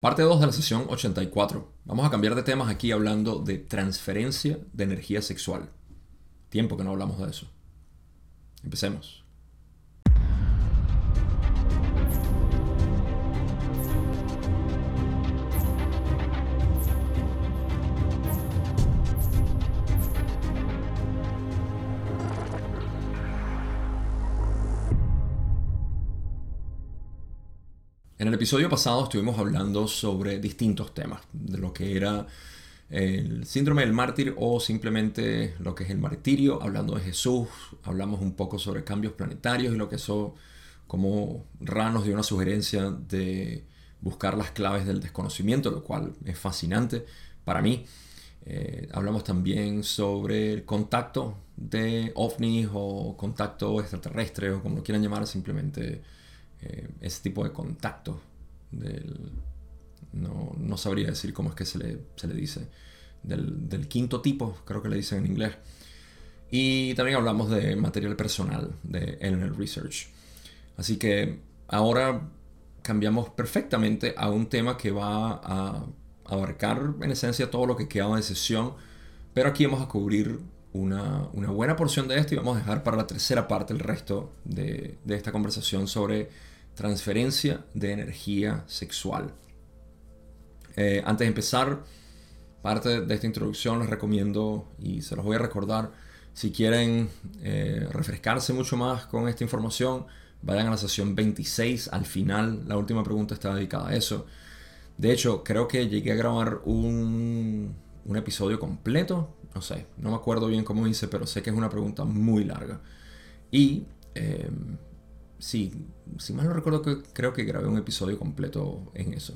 Parte 2 de la sesión 84. Vamos a cambiar de temas aquí hablando de transferencia de energía sexual. Tiempo que no hablamos de eso. Empecemos. En el episodio pasado estuvimos hablando sobre distintos temas, de lo que era el síndrome del mártir o simplemente lo que es el martirio, hablando de Jesús, hablamos un poco sobre cambios planetarios y lo que eso, como Ra nos dio una sugerencia de buscar las claves del desconocimiento, lo cual es fascinante para mí. Eh, hablamos también sobre el contacto de ovnis o contacto extraterrestre o como lo quieran llamar, simplemente eh, ese tipo de contacto. no, sabría decir cómo es que se le, se le dice. Del, quinto tipo, creo que le dicen en inglés. Y también hablamos de material personal de el Research. Así que ahora cambiamos perfectamente a un tema que va a abarcar en esencia todo lo que queda de sesión. Pero aquí vamos a cubrir una, buena porción de esto y vamos a dejar para la tercera parte el resto de, de esta conversación sobre transferencia de energía sexual. Eh, antes de empezar, parte de esta introducción les recomiendo y se los voy a recordar, si quieren eh, refrescarse mucho más con esta información, vayan a la sesión 26, al final la última pregunta está dedicada a eso. De hecho, creo que llegué a grabar un, un episodio completo, no sé, no me acuerdo bien cómo hice, pero sé que es una pregunta muy larga. Y eh, sí, si mal no recuerdo, que, creo que grabé un episodio completo en eso.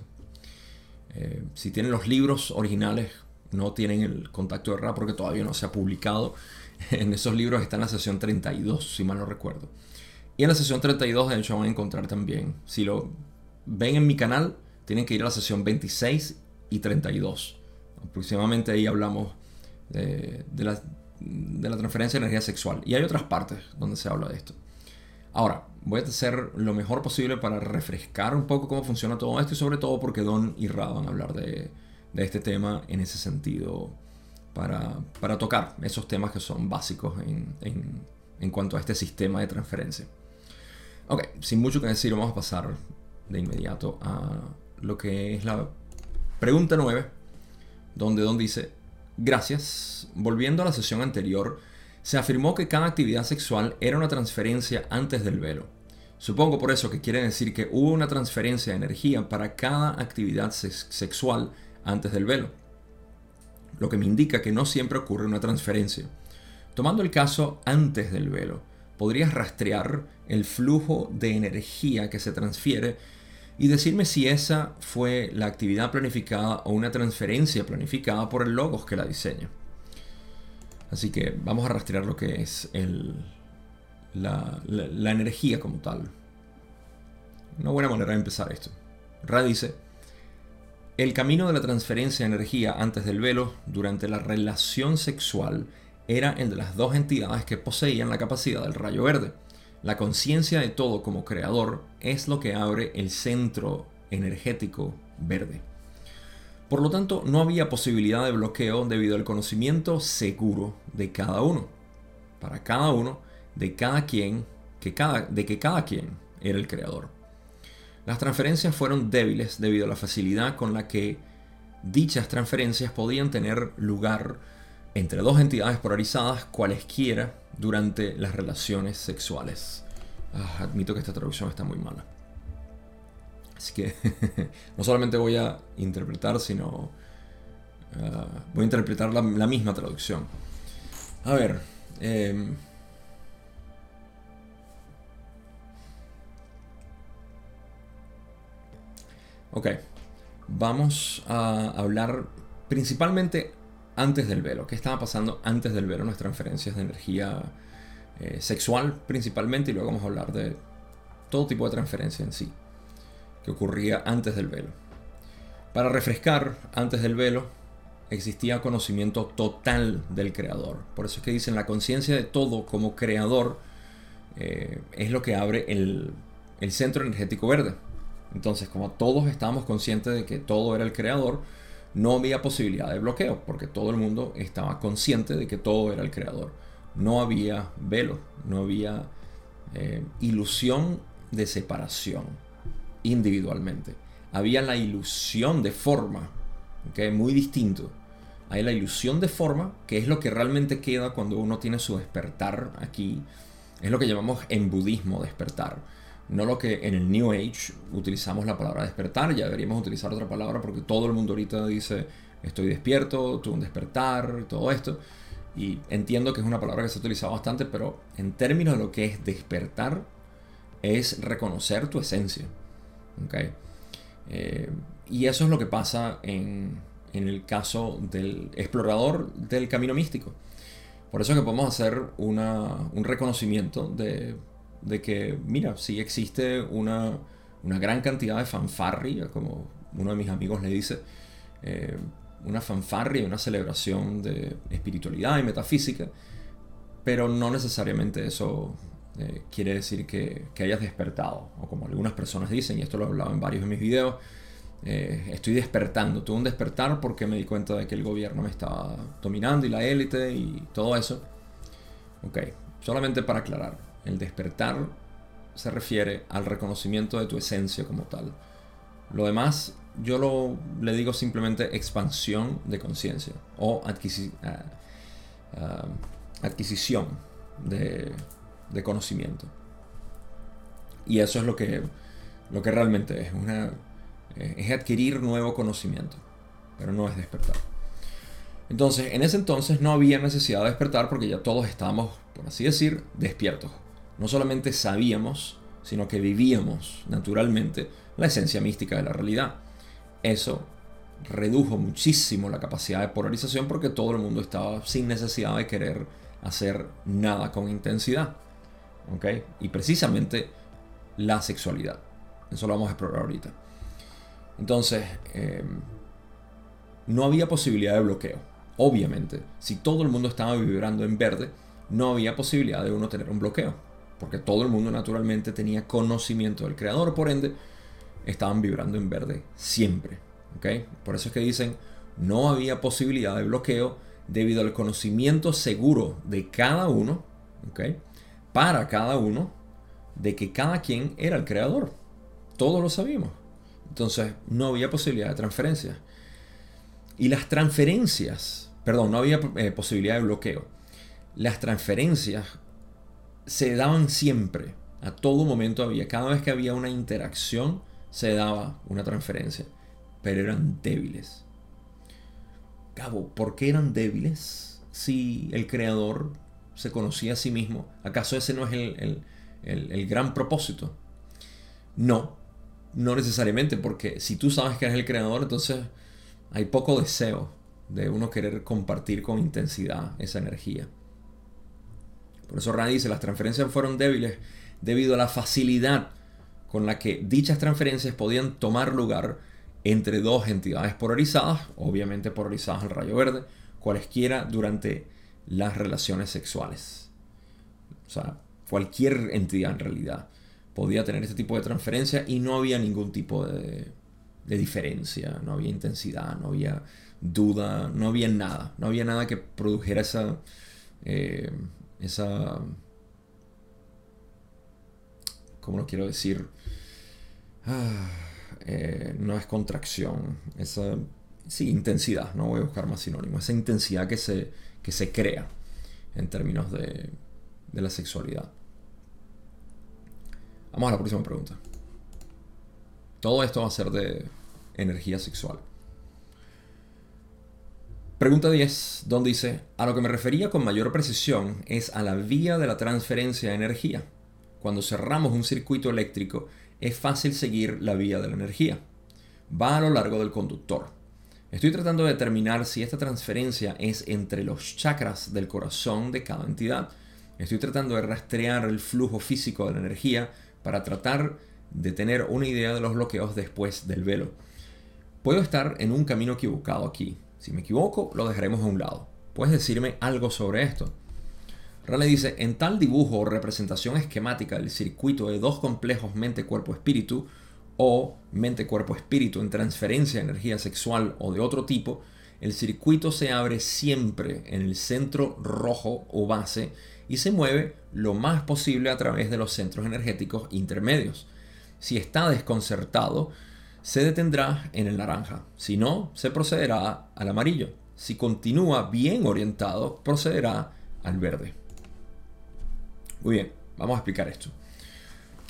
Eh, si tienen los libros originales, no tienen el contacto de rap porque todavía no se ha publicado. En esos libros está en la sesión 32, si mal no recuerdo. Y en la sesión 32, de hecho, van a encontrar también. Si lo ven en mi canal, tienen que ir a la sesión 26 y 32. Aproximadamente ahí hablamos de, la, de la transferencia de energía sexual. Y hay otras partes donde se habla de esto. Ahora, voy a hacer lo mejor posible para refrescar un poco cómo funciona todo esto y sobre todo porque Don y Ra van a hablar de, este tema en ese sentido para, tocar esos temas que son básicos en, cuanto a este sistema de transferencia. Ok, sin mucho que decir, vamos a pasar de inmediato a lo que es la pregunta 9, donde Don dice, gracias, volviendo a la sesión anterior, se afirmó que cada actividad sexual era una transferencia antes del velo. Supongo por eso que quiere decir que hubo una transferencia de energía para cada actividad sexual antes del velo. Lo que me indica que no siempre ocurre una transferencia. Tomando el caso antes del velo, podrías rastrear el flujo de energía que se transfiere y decirme si esa fue la actividad planificada o una transferencia planificada por el logos que la diseña. Así que vamos a rastrear lo que es la, energía como tal. Una buena manera de empezar esto. Ra dice, el camino de la transferencia de energía antes del velo durante la relación sexual era el de las dos entidades que poseían la capacidad del rayo verde. La conciencia de todo como creador es lo que abre el centro energético verde. Por lo tanto, no había posibilidad de bloqueo debido al conocimiento seguro de cada uno. Para cada uno, de cada quien, que cada, de que cada quien era el creador. Las transferencias fueron débiles debido a la facilidad con la que dichas transferencias podían tener lugar entre dos entidades polarizadas cualesquiera durante las relaciones sexuales. Ah, admito que esta traducción está muy mala. Así que no solamente voy a interpretar, sino ah, voy a interpretar la, misma traducción. A ver. Em, ok. Vamos a hablar principalmente antes del velo. ¿Qué estaba pasando antes del velo? Nuestras transferencias de energía eh, sexual principalmente y luego vamos a hablar de todo tipo de transferencia en sí que ocurría antes del velo. Para refrescar, antes del velo existía conocimiento total del creador. Por eso es que dicen la conciencia de todo como creador eh, es lo que abre el, centro energético verde. Entonces, como todos estábamos conscientes de que todo era el creador, no había posibilidad de bloqueo, porque todo el mundo estaba consciente de que todo era el creador. No había velo, no había eh, ilusión de separación individualmente. Había la ilusión de forma, que es muy distinto. Hay la ilusión de forma, que es lo que realmente queda cuando uno tiene su despertar aquí. Es lo que llamamos en budismo despertar no lo que en el New Age utilizamos la palabra despertar, ya deberíamos utilizar otra palabra porque todo el mundo ahorita dice estoy despierto, tuve un despertar, todo esto. Y entiendo que es una palabra que se ha utilizado bastante, pero en términos de lo que es despertar, es reconocer tu esencia. Eh, y eso es lo que pasa en, en el caso del explorador del camino místico. Por eso es que podemos hacer una, un reconocimiento de de que, mira, sí existe una, gran cantidad de fanfarria, como uno de mis amigos le dice, eh, una fanfarria, una celebración de espiritualidad y metafísica, pero no necesariamente eso eh, quiere decir que, hayas despertado, o como algunas personas dicen, y esto lo he hablado en varios de mis videos, eh, estoy despertando, tuve un despertar porque me di cuenta de que el gobierno me estaba dominando y la élite y todo eso. Ok, solamente para aclarar, el despertar se refiere al reconocimiento de tu esencia como tal. Lo demás, yo lo, le digo simplemente expansión de conciencia o ah, ah, adquisición de, conocimiento. Y eso es lo que, lo que realmente es. Una, eh, es adquirir nuevo conocimiento, pero no es despertar. Entonces, en ese entonces no había necesidad de despertar porque ya todos estábamos, por así decir, despiertos no solamente sabíamos, sino que vivíamos naturalmente la esencia mística de la realidad. Eso redujo muchísimo la capacidad de polarización porque todo el mundo estaba sin necesidad de querer hacer nada con intensidad. Y precisamente la sexualidad. Eso lo vamos a explorar ahorita. Entonces, em, no había posibilidad de bloqueo. Obviamente, si todo el mundo estaba vibrando en verde, no había posibilidad de uno tener un bloqueo porque todo el mundo naturalmente tenía conocimiento del creador, por ende, estaban vibrando en verde siempre. ¿okay? Por eso es que dicen, no había posibilidad de bloqueo debido al conocimiento seguro de cada uno, ¿okay? Para cada uno, de que cada quien era el creador. Todos lo sabíamos. Entonces, no había posibilidad de transferencia. Y las transferencias, perdón, no había eh, posibilidad de bloqueo. Las transferencias se daban siempre, a todo momento había, cada vez que había una interacción, se daba una transferencia, pero eran débiles. Cabo, ¿por qué eran débiles si el creador se conocía a sí mismo? ¿Acaso ese no es el, el gran propósito? No, no necesariamente, porque si tú sabes que eres el creador, entonces hay poco deseo de uno querer compartir con intensidad esa energía. Por eso Rand dice, las transferencias fueron débiles debido a la facilidad con la que dichas transferencias podían tomar lugar entre dos entidades polarizadas, obviamente polarizadas al rayo verde, cualesquiera durante las relaciones sexuales. O sea, cualquier entidad en realidad podía tener este tipo de transferencia y no había ningún tipo de, diferencia, no había intensidad, no había duda, no había nada, no había nada que produjera esa, eh, esa, ¿cómo lo quiero decir? Ah, eh, no es contracción, esa, sí, intensidad, no voy a buscar más sinónimo, esa intensidad que se, que se crea en términos de, de la sexualidad. Vamos a la próxima pregunta. Todo esto va a ser de energía sexual. Pregunta 10, donde dice, a lo que me refería con mayor precisión es a la vía de la transferencia de energía. Cuando cerramos un circuito eléctrico es fácil seguir la vía de la energía. Va a lo largo del conductor. Estoy tratando de determinar si esta transferencia es entre los chakras del corazón de cada entidad. Estoy tratando de rastrear el flujo físico de la energía para tratar de tener una idea de los bloqueos después del velo. Puedo estar en un camino equivocado aquí, si me equivoco, lo dejaremos a un lado. ¿Puedes decirme algo sobre esto? Raleigh dice, en tal dibujo o representación esquemática del circuito de dos complejos mente-cuerpo-espíritu, o mente, cuerpo, espíritu en transferencia de energía sexual o de otro tipo, el circuito se abre siempre en el centro rojo o base y se mueve lo más posible a través de los centros energéticos intermedios. Si está desconcertado, se detendrá en el naranja. Si no, se procederá al amarillo. Si continúa bien orientado, procederá al verde. Muy bien, vamos a explicar esto.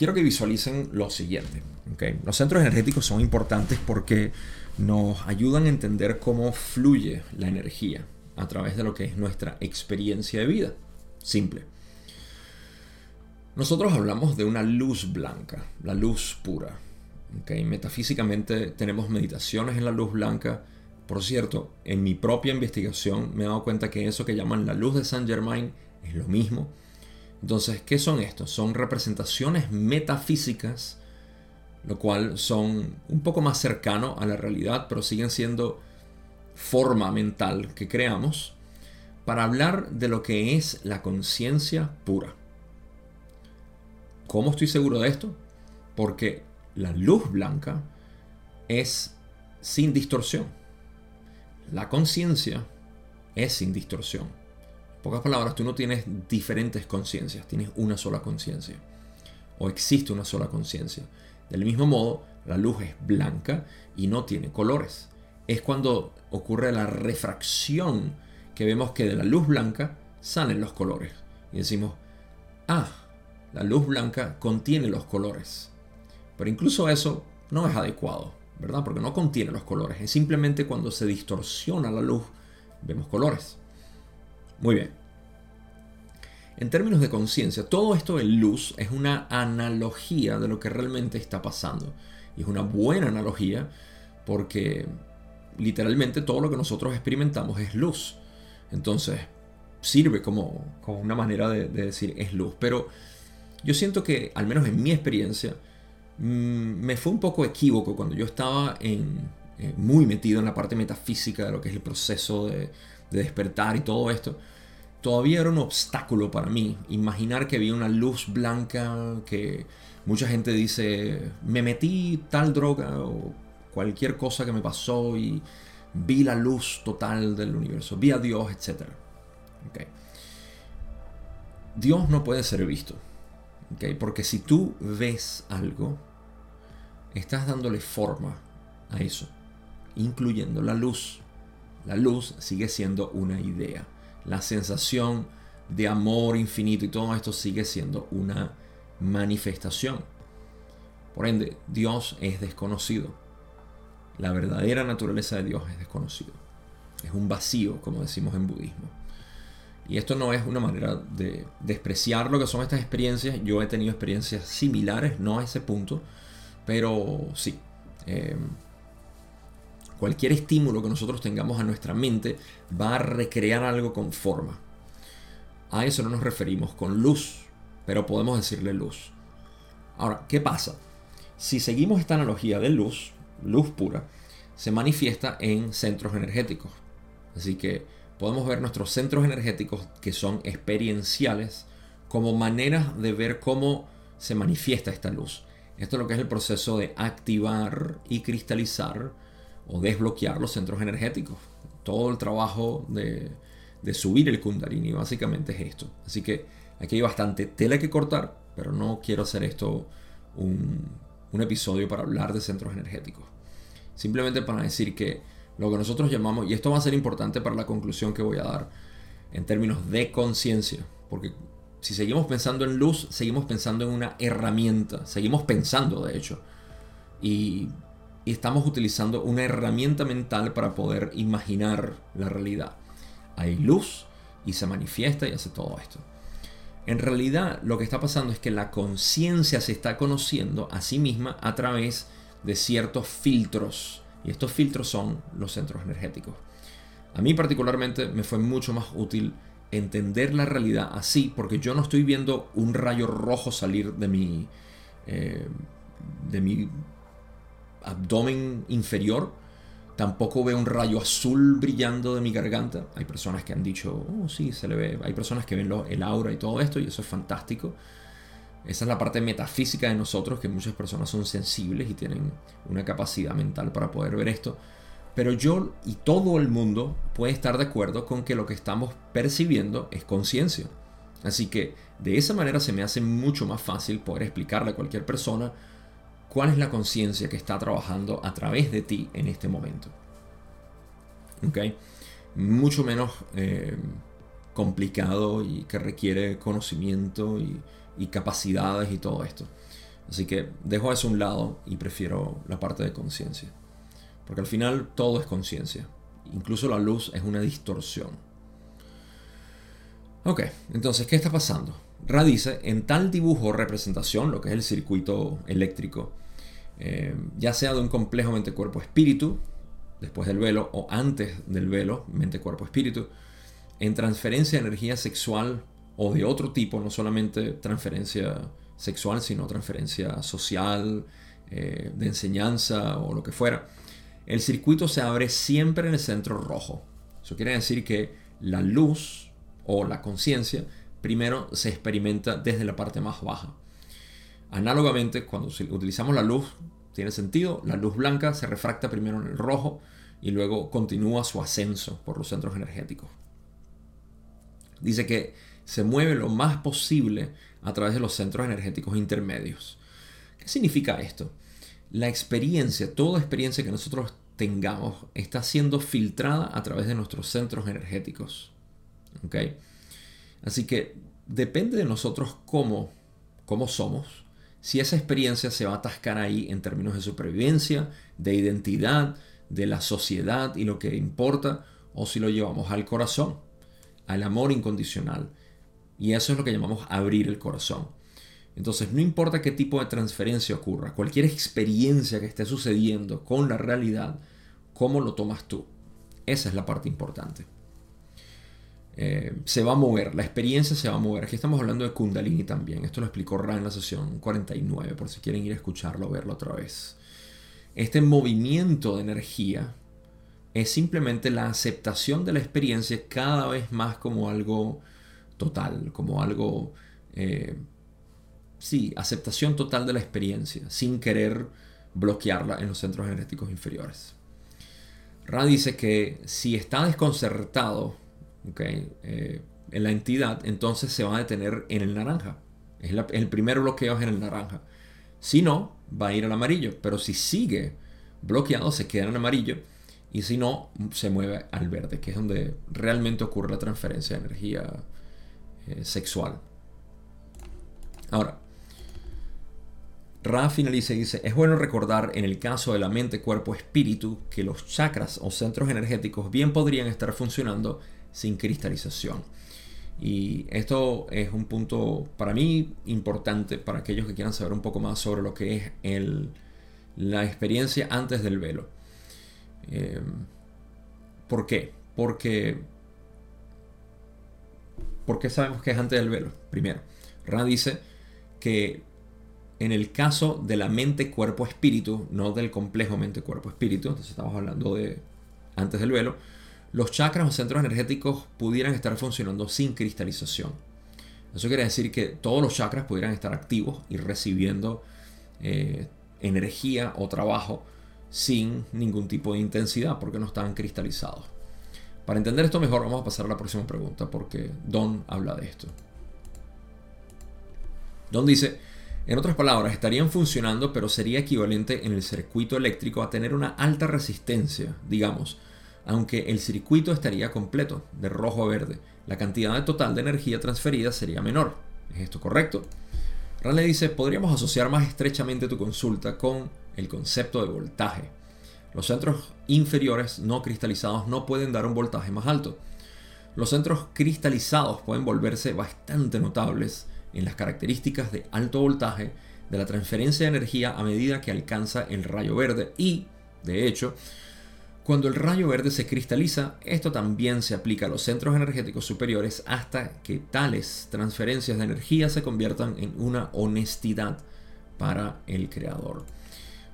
Quiero que visualicen lo siguiente. Los centros energéticos son importantes porque nos ayudan a entender cómo fluye la energía a través de lo que es nuestra experiencia de vida. Simple. Nosotros hablamos de una luz blanca, la luz pura. Metafísicamente tenemos meditaciones en la luz blanca. Por cierto, en mi propia investigación me he dado cuenta que eso que llaman la luz de Saint Germain es lo mismo. Entonces, ¿qué son estos? Son representaciones metafísicas lo cual son un poco más cercano a la realidad, pero siguen siendo forma mental que creamos para hablar de lo que es la conciencia pura. ¿Cómo estoy seguro de esto? Porque la luz blanca es sin distorsión. La conciencia es sin distorsión. Pocas palabras, tú no tienes diferentes conciencias, tienes una sola conciencia. O existe una sola conciencia. Del mismo modo, la luz es blanca y no tiene colores. Es cuando ocurre la refracción que vemos que de la luz blanca salen los colores. Y decimos, ah, la luz blanca contiene los colores. Pero incluso eso no es adecuado, ¿verdad? Porque no contiene los colores. Es simplemente cuando se distorsiona la luz, vemos colores. Muy bien. En términos de conciencia, todo esto de luz es una analogía de lo que realmente está pasando. Y es una buena analogía porque literalmente todo lo que nosotros experimentamos es luz. Entonces, sirve como, una manera de, decir es luz. Pero yo siento que, al menos en mi experiencia, mm, me fue un poco equívoco cuando yo estaba eh, muy metido en la parte metafísica de lo que es el proceso de despertar y todo esto todavía era un obstáculo para mí imaginar que había una luz blanca que mucha gente dice, me metí tal droga o cualquier cosa que me pasó y vi la luz total del universo, vi a Dios, etc. Dios no puede ser visto, porque si tú ves algo, estás dándole forma a eso, incluyendo la luz. La luz sigue siendo una idea la sensación de amor infinito y todo esto sigue siendo una manifestación. Por ende, Dios es desconocido. La verdadera naturaleza de Dios es desconocido. Es un vacío, como decimos en budismo. Y esto no es una manera de despreciar lo que son estas experiencias. Yo he tenido experiencias similares, no a ese punto, pero sí. Eh, cualquier estímulo que nosotros tengamos a nuestra mente va a recrear algo con forma. A eso no nos referimos con luz, pero podemos decirle luz. Ahora, ¿qué pasa? Si seguimos esta analogía de luz, luz pura, se manifiesta en centros energéticos. Así que podemos ver nuestros centros energéticos que son experienciales como maneras de ver cómo se manifiesta esta luz. Esto es lo que es el proceso de activar y cristalizar o desbloquear los centros energéticos. Todo el trabajo de, subir el kundalini básicamente es esto. Así que aquí hay bastante tela que cortar, pero no quiero hacer esto un, un episodio para hablar de centros energéticos. Simplemente para decir que lo que nosotros llamamos, y esto va a ser importante para la conclusión que voy a dar en términos de conciencia, porque si seguimos pensando en luz, seguimos pensando en una herramienta, seguimos pensando de hecho, y y estamos utilizando una herramienta mental para poder imaginar la realidad. Hay luz y se manifiesta y hace todo esto. En realidad lo que está pasando es que la conciencia se está conociendo a sí misma a través de ciertos filtros. Y estos filtros son los centros energéticos. A mí particularmente me fue mucho más útil entender la realidad así, porque yo no estoy viendo un rayo rojo salir de mi, eh, de mi abdomen inferior. Tampoco veo un rayo azul brillando de mi garganta. Hay personas que han dicho, oh sí, se le ve. Hay personas que ven el aura y todo esto y eso es fantástico. Esa es la parte metafísica de nosotros, que muchas personas son sensibles y tienen una capacidad mental para poder ver esto. Pero yo y todo el mundo puede estar de acuerdo con que lo que estamos percibiendo es conciencia. Así que de esa manera se me hace mucho más fácil poder explicarle a cualquier persona cuál es la conciencia que está trabajando a través de ti en este momento. ¿Ok? Mucho menos eh, complicado y que requiere conocimiento y, y capacidades y todo esto. Así que dejo eso a un lado y prefiero la parte de conciencia. Porque al final todo es conciencia. Incluso la luz es una distorsión. Ok, entonces, ¿qué está pasando? Ra dice, en tal dibujo o representación, lo que es el circuito eléctrico, eh, ya sea de un complejo mente-cuerpo-espíritu, después del velo o antes del velo, mente-cuerpo-espíritu, en transferencia de energía sexual o de otro tipo, no solamente transferencia sexual, sino transferencia social, eh, de enseñanza o lo que fuera, el circuito se abre siempre en el centro rojo. Eso quiere decir que la luz o la conciencia primero se experimenta desde la parte más baja. Análogamente, cuando utilizamos la luz, tiene sentido, la luz blanca se refracta primero en el rojo y luego continúa su ascenso por los centros energéticos. Dice que se mueve lo más posible a través de los centros energéticos intermedios. ¿Qué significa esto? La experiencia, toda experiencia que nosotros tengamos, está siendo filtrada a través de nuestros centros energéticos. Así que depende de nosotros cómo, cómo somos, si esa experiencia se va a atascar ahí en términos de supervivencia, de identidad, de la sociedad y lo que importa, o si lo llevamos al corazón, al amor incondicional. Y eso es lo que llamamos abrir el corazón. Entonces, no importa qué tipo de transferencia ocurra, cualquier experiencia que esté sucediendo con la realidad, ¿cómo lo tomas tú? Esa es la parte importante. Eh, se va a mover, la experiencia se va a mover. Aquí estamos hablando de Kundalini también. Esto lo explicó Ra en la sesión 49, por si quieren ir a escucharlo o verlo otra vez. Este movimiento de energía es simplemente la aceptación de la experiencia cada vez más como algo total, como algo, eh, sí, aceptación total de la experiencia, sin querer bloquearla en los centros energéticos inferiores. Ra dice que si está desconcertado eh, en la entidad, entonces se va a detener en el naranja. Es el primer bloqueo es en el naranja. Si no, va a ir al amarillo. Pero si sigue bloqueado, se queda en amarillo. Y si no, se mueve al verde, que es donde realmente ocurre la transferencia de energía eh, sexual. Ahora, Ra finaliza y dice, es bueno recordar en el caso de la mente, cuerpo, espíritu, que los chakras o centros energéticos bien podrían estar funcionando sin cristalización. Y esto es un punto para mí importante para aquellos que quieran saber un poco más sobre lo que es el, la experiencia antes del velo. Eh, ¿Por qué? Porque ¿Por qué sabemos que es antes del velo? Primero, Ra dice que en el caso de la mente, cuerpo, espíritu, no del complejo mente, cuerpo, espíritu, entonces estamos hablando de antes del velo, los chakras o centros energéticos pudieran estar funcionando sin cristalización. Eso quiere decir que todos los chakras pudieran estar activos y recibiendo eh, energía o trabajo sin ningún tipo de intensidad porque no están cristalizados. Para entender esto mejor vamos a pasar a la próxima pregunta porque Don habla de esto. Don dice, en otras palabras, estarían funcionando pero sería equivalente en el circuito eléctrico a tener una alta resistencia, digamos, aunque el circuito estaría completo, de rojo a verde. La cantidad total de energía transferida sería menor. ¿Es esto correcto? Raleigh dice, podríamos asociar más estrechamente tu consulta con el concepto de voltaje. Los centros inferiores no cristalizados no pueden dar un voltaje más alto. Los centros cristalizados pueden volverse bastante notables en las características de alto voltaje de la transferencia de energía a medida que alcanza el rayo verde y, de hecho, cuando el rayo verde se cristaliza, esto también se aplica a los centros energéticos superiores hasta que tales transferencias de energía se conviertan en una honestidad para el creador.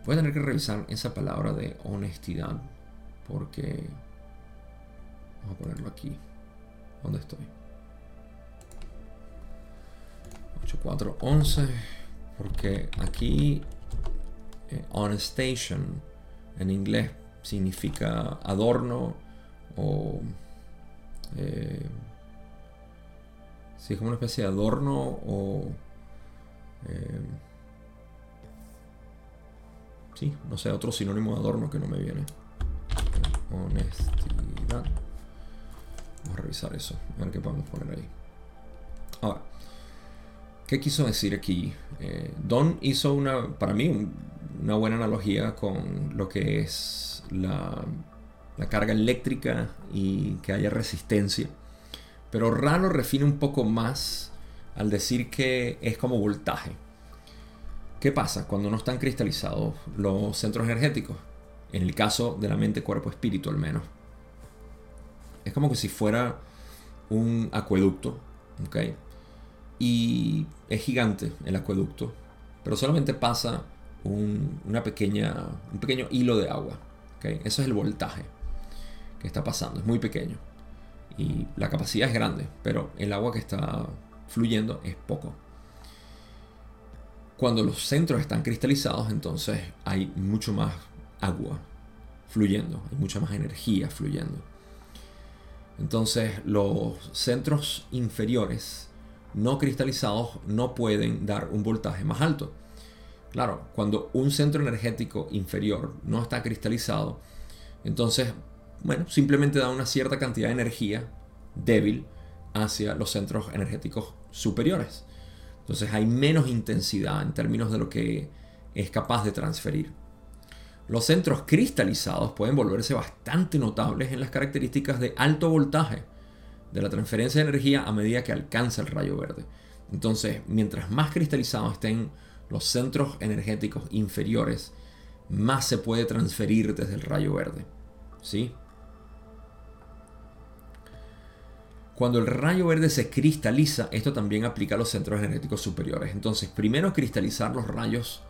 Voy a tener que revisar esa palabra de honestidad porque... Vamos a ponerlo aquí. ¿Dónde estoy? 8411. Porque aquí eh, on station en inglés significa adorno o eh, si es como una especie de adorno o eh, sí, no sé, otro sinónimo de adorno que no me viene. Honestidad. Vamos a revisar eso, a ver qué podemos poner ahí. Ahora, ¿qué quiso decir aquí? Eh, Don hizo una, para mí, una buena analogía con lo que es la, carga eléctrica y que haya resistencia. Pero Rano refine un poco más al decir que es como voltaje. ¿Qué pasa cuando no están cristalizados los centros energéticos? En el caso de la mente, cuerpo, espíritu al menos. Es como que si fuera un acueducto. ¿ok? Y es gigante el acueducto. Pero solamente pasa un, una pequeña, un pequeño hilo de agua. Eso es el voltaje que está pasando. Es muy pequeño. Y la capacidad es grande. Pero el agua que está fluyendo es poco. Cuando los centros están cristalizados, entonces hay mucho más agua fluyendo, hay mucha más energía fluyendo. Entonces los centros inferiores no cristalizados no pueden dar un voltaje más alto. Claro, cuando un centro energético inferior no está cristalizado, entonces, bueno, simplemente da una cierta cantidad de energía débil hacia los centros energéticos superiores. Entonces hay menos intensidad en términos de lo que es capaz de transferir. Los centros cristalizados pueden volverse bastante notables en las características de alto voltaje de la transferencia de energía a medida que alcanza el rayo verde. Entonces, mientras más cristalizados estén los centros energéticos inferiores, más se puede transferir desde el rayo verde. ¿Sí? Cuando el rayo verde se cristaliza, esto también aplica a los centros energéticos superiores. Entonces, primero cristalizar los rayos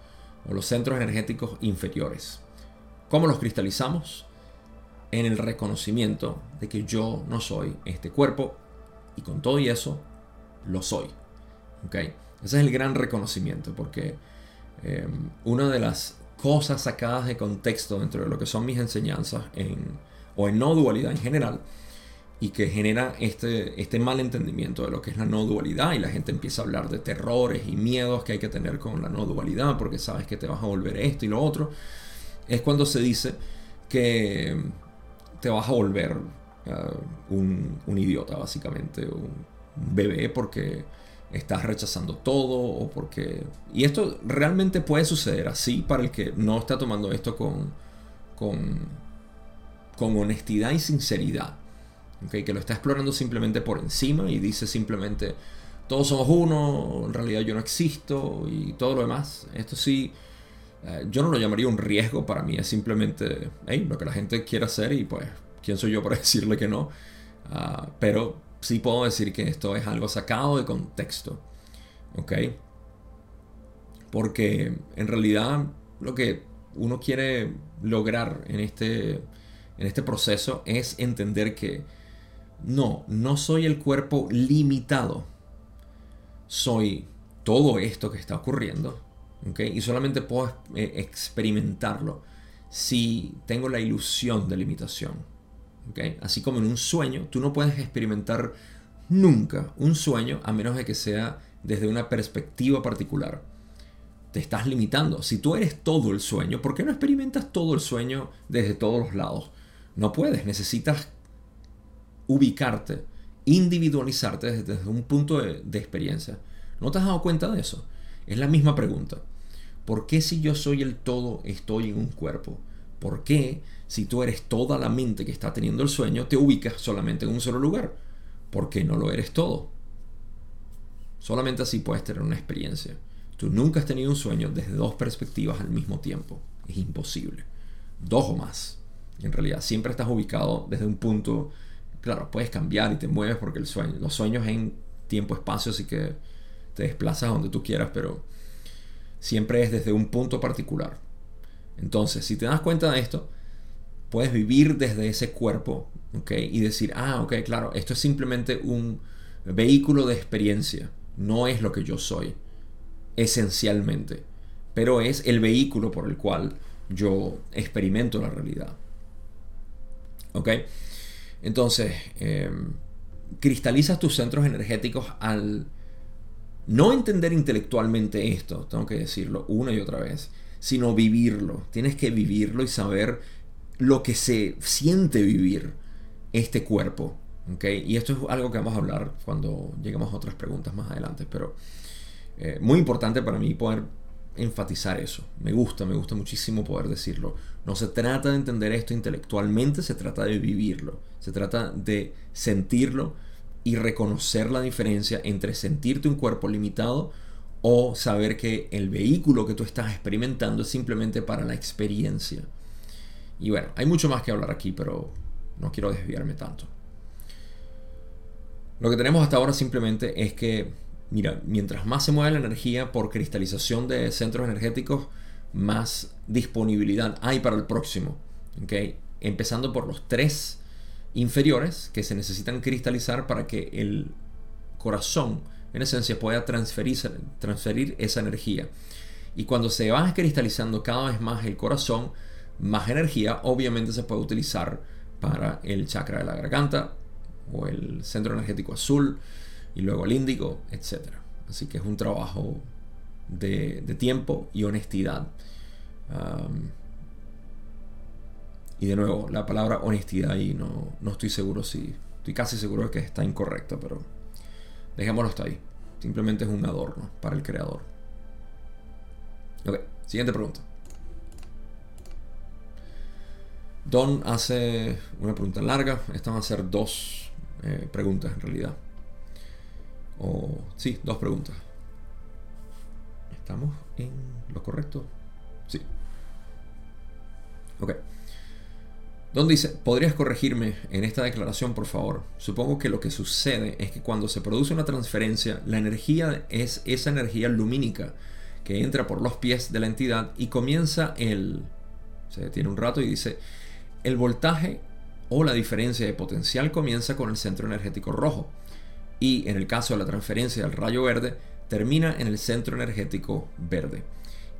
o los centros energéticos inferiores. ¿Cómo los cristalizamos? En el reconocimiento de que yo no soy este cuerpo y con todo y eso lo soy. ¿Okay? Ese es el gran reconocimiento porque em, una de las cosas sacadas de contexto dentro de lo que son mis enseñanzas en, o en no dualidad en general y que genera este, este mal entendimiento de lo que es la no dualidad y la gente empieza a hablar de terrores y miedos que hay que tener con la no dualidad porque sabes que te vas a volver esto y lo otro, es cuando se dice que te vas a volver uh, un, un, idiota básicamente, un, bebé porque estás rechazando todo o porque... Y esto realmente puede suceder así para el que no está tomando esto con, con, con honestidad y sinceridad que lo está explorando simplemente por encima y dice simplemente todos somos uno, en realidad yo no existo y todo lo demás. Esto sí, eh, yo no lo llamaría un riesgo para mí, es simplemente lo que la gente quiere hacer y pues, ¿quién soy yo para decirle que no? Ah, pero sí puedo decir que esto es algo sacado de contexto, ¿ok? Porque en realidad lo que uno quiere lograr en este, en este proceso es entender que no, no soy el cuerpo limitado. Soy todo esto que está ocurriendo. Y solamente puedo eh, experimentarlo si tengo la ilusión de limitación. Así como en un sueño, tú no puedes experimentar nunca un sueño a menos de que sea desde una perspectiva particular. Te estás limitando. Si tú eres todo el sueño, ¿por qué no experimentas todo el sueño desde todos los lados? No puedes, necesitas ubicarte, individualizarte desde, un punto de, experiencia. ¿No te has dado cuenta de eso? Es la misma pregunta. ¿Por qué si yo soy el todo estoy en un cuerpo? ¿Por qué si tú eres toda la mente que está teniendo el sueño te ubicas solamente en un solo lugar? ¿Por qué no lo eres todo? Solamente así puedes tener una experiencia. Tú nunca has tenido un sueño desde dos perspectivas al mismo tiempo. Es imposible. Dos o más. En realidad, siempre estás ubicado desde un punto claro, puedes cambiar y te mueves porque el sueño, los sueños en tiempo-espacio, así que te desplazas donde tú quieras, pero siempre es desde un punto particular. Entonces, si te das cuenta de esto, puedes vivir desde ese cuerpo, ¿ok? Y decir, ah, ok, claro, esto es simplemente un vehículo de experiencia, no es lo que yo soy, esencialmente, pero es el vehículo por el cual yo experimento la realidad. ¿Ok? Entonces, em, cristalizas tus centros energéticos al no entender intelectualmente esto, tengo que decirlo una y otra vez, sino vivirlo. Tienes que vivirlo y saber lo que se siente vivir este cuerpo. ¿okay? Y esto es algo que vamos a hablar cuando lleguemos a otras preguntas más adelante, pero eh, muy importante para mí poder enfatizar eso. Me gusta, me gusta muchísimo poder decirlo. No se trata de entender esto intelectualmente, se trata de vivirlo. Se trata de sentirlo y reconocer la diferencia entre sentirte un cuerpo limitado o saber que el vehículo que tú estás experimentando es simplemente para la experiencia. Y bueno, hay mucho más que hablar aquí, pero no quiero desviarme tanto. Lo que tenemos hasta ahora simplemente es que, mira, mientras más se mueve la energía por cristalización de centros energéticos, más disponibilidad hay para el próximo. ¿okay? Empezando por los tres inferiores que se necesitan cristalizar para que el corazón, en esencia, pueda transferir, transferir esa energía. Y cuando se va cristalizando cada vez más el corazón, más energía obviamente se puede utilizar para el chakra de la garganta o el centro energético azul y luego el índigo, etc. Así que es un trabajo de, tiempo y honestidad. y de nuevo, la palabra honestidad y no, no estoy seguro si, estoy casi seguro de que está incorrecta, pero dejémoslo hasta ahí. Simplemente es un adorno para el creador. Ok, siguiente pregunta. Don hace una pregunta larga. Estas van a ser dos eh, preguntas en realidad. O sí, dos preguntas. ¿Estamos en lo correcto? Sí. Ok. Don dice, ¿podrías corregirme en esta declaración, por favor? Supongo que lo que sucede es que cuando se produce una transferencia, la energía es esa energía lumínica que entra por los pies de la entidad y comienza el... Se detiene un rato y dice, el voltaje o la diferencia de potencial comienza con el centro energético rojo y en el caso de la transferencia del rayo verde termina en el centro energético verde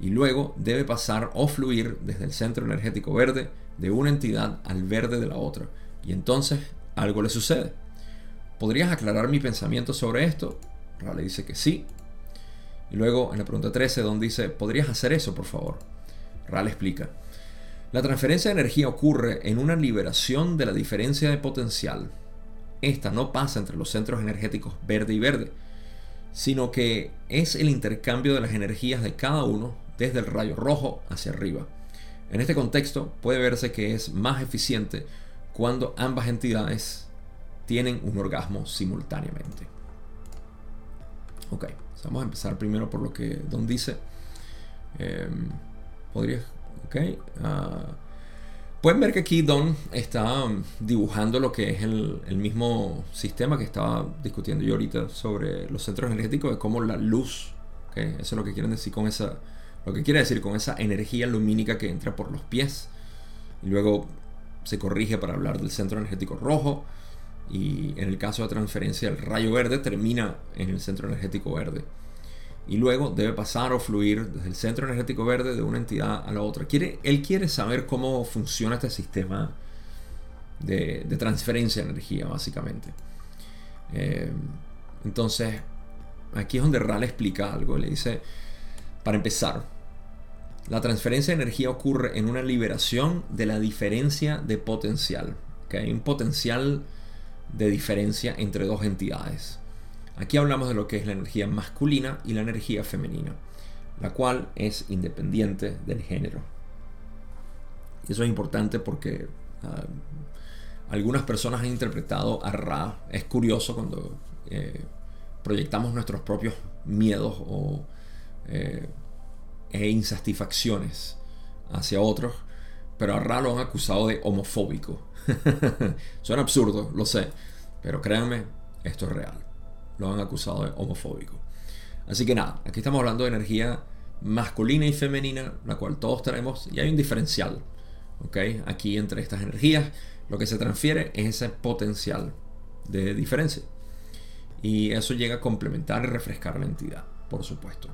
y luego debe pasar o fluir desde el centro energético verde de una entidad al verde de la otra y entonces algo le sucede. ¿Podrías aclarar mi pensamiento sobre esto? Rale dice que sí. Y luego en la pregunta 13 Don dice, ¿podrías hacer eso por favor? Rale explica. La transferencia de energía ocurre en una liberación de la diferencia de potencial. Esta no pasa entre los centros energéticos verde y verde, sino que es el intercambio de las energías de cada uno desde el rayo rojo hacia arriba. En este contexto puede verse que es más eficiente cuando ambas entidades tienen un orgasmo simultáneamente. Ok, vamos a empezar primero por lo que Don dice. ¿Podrías Okay. Ah, pueden ver que aquí Don está dibujando lo que es el, mismo sistema que estaba discutiendo yo ahorita sobre los centros energéticos, de cómo la luz, eso es lo que quieren decir con esa, lo que quiere decir con esa energía lumínica que entra por los pies y luego se corrige para hablar del centro energético rojo y en el caso de transferencia el rayo verde termina en el centro energético verde y luego debe pasar o fluir desde el centro energético verde de una entidad a la otra. Él quiere saber cómo funciona este sistema de, transferencia de energía, básicamente. Eh, entonces, aquí es donde Ral explica algo. Le dice, para empezar, la transferencia de energía ocurre en una liberación de la diferencia de potencial. Hay un potencial de diferencia entre dos entidades. Aquí hablamos de lo que es la energía masculina y la energía femenina, la cual es independiente del género. Eso es importante porque ah, algunas personas han interpretado a Ra. Es curioso cuando eh, proyectamos nuestros propios miedos o, eh, e insatisfacciones hacia otros, pero a Ra lo han acusado de homofóbico. Suena absurdo, lo sé, pero créanme, esto es real lo han acusado de homofóbico. Así que nada, aquí estamos hablando de energía masculina y femenina, la cual todos tenemos, y hay un diferencial. ¿ok? Aquí entre estas energías, lo que se transfiere es ese potencial de diferencia. Y eso llega a complementar y refrescar la entidad, por supuesto.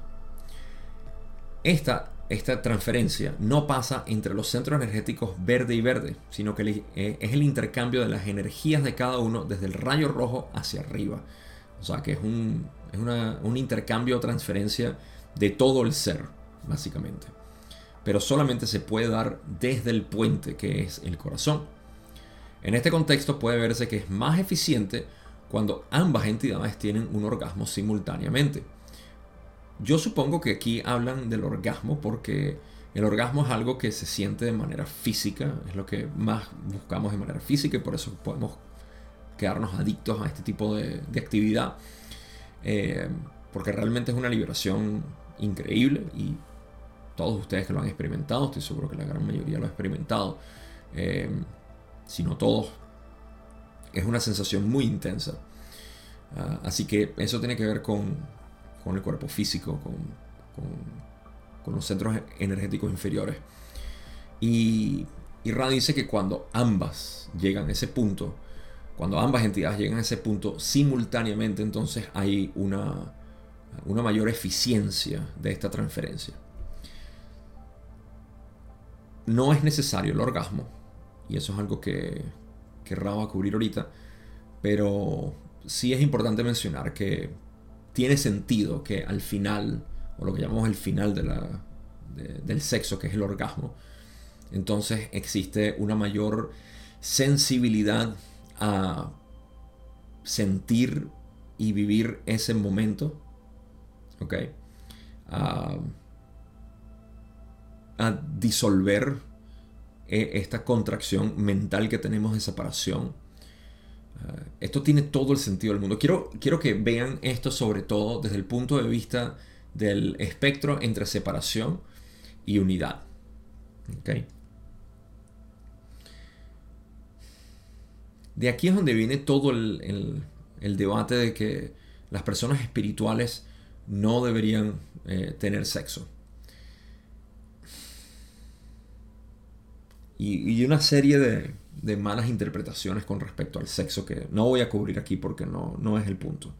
Esta, esta transferencia no pasa entre los centros energéticos verde y verde, sino que eh, es el intercambio de las energías de cada uno desde el rayo rojo hacia arriba. O sea que es un, es un intercambio o transferencia de todo el ser, básicamente. Pero solamente se puede dar desde el puente que es el corazón. En este contexto puede verse que es más eficiente cuando ambas entidades tienen un orgasmo simultáneamente. Yo supongo que aquí hablan del orgasmo porque el orgasmo es algo que se siente de manera física, es lo que más buscamos de manera física y por eso podemos quedarnos adictos a este tipo de, actividad. Eh, porque realmente es una liberación increíble y todos ustedes que lo han experimentado, estoy seguro que la gran mayoría lo ha experimentado, eh, si no todos, es una sensación muy intensa. Ah, así que eso tiene que ver con, el cuerpo físico, con, con, los centros energéticos inferiores. Y, y dice que cuando ambas llegan a ese punto, cuando ambas entidades llegan a ese punto simultáneamente, entonces hay una, una mayor eficiencia de esta transferencia. No es necesario el orgasmo, y eso es algo que, que Ra va a cubrir ahorita, pero sí es importante mencionar que tiene sentido que al final, o lo que llamamos el final de del sexo, que es el orgasmo, entonces existe una mayor sensibilidad a sentir y vivir ese momento ¿ok? A, disolver eh, esta contracción mental que tenemos de separación. Ah, esto tiene todo el sentido del mundo. Quiero, quiero que vean esto sobre todo desde el punto de vista del espectro entre separación y unidad. De aquí es donde viene todo el, debate de que las personas espirituales no deberían eh, tener sexo. Y, una serie de, malas interpretaciones con respecto al sexo que no voy a cubrir aquí porque no, no es el punto.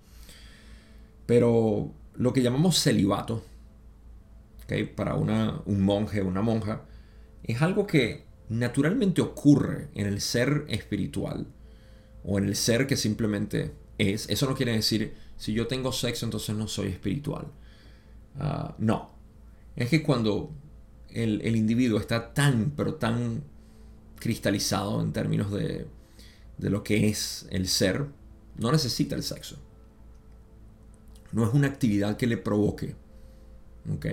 Pero lo que llamamos celibato, para un monje o una monja, es algo que naturalmente ocurre en el ser espiritual o en el ser que simplemente es. Eso no quiere decir si yo tengo sexo entonces no soy espiritual. Ah, no. Es que cuando el, individuo está tan, pero tan cristalizado en términos de, de lo que es el ser, no necesita el sexo. No es una actividad que le provoque. ¿Ok?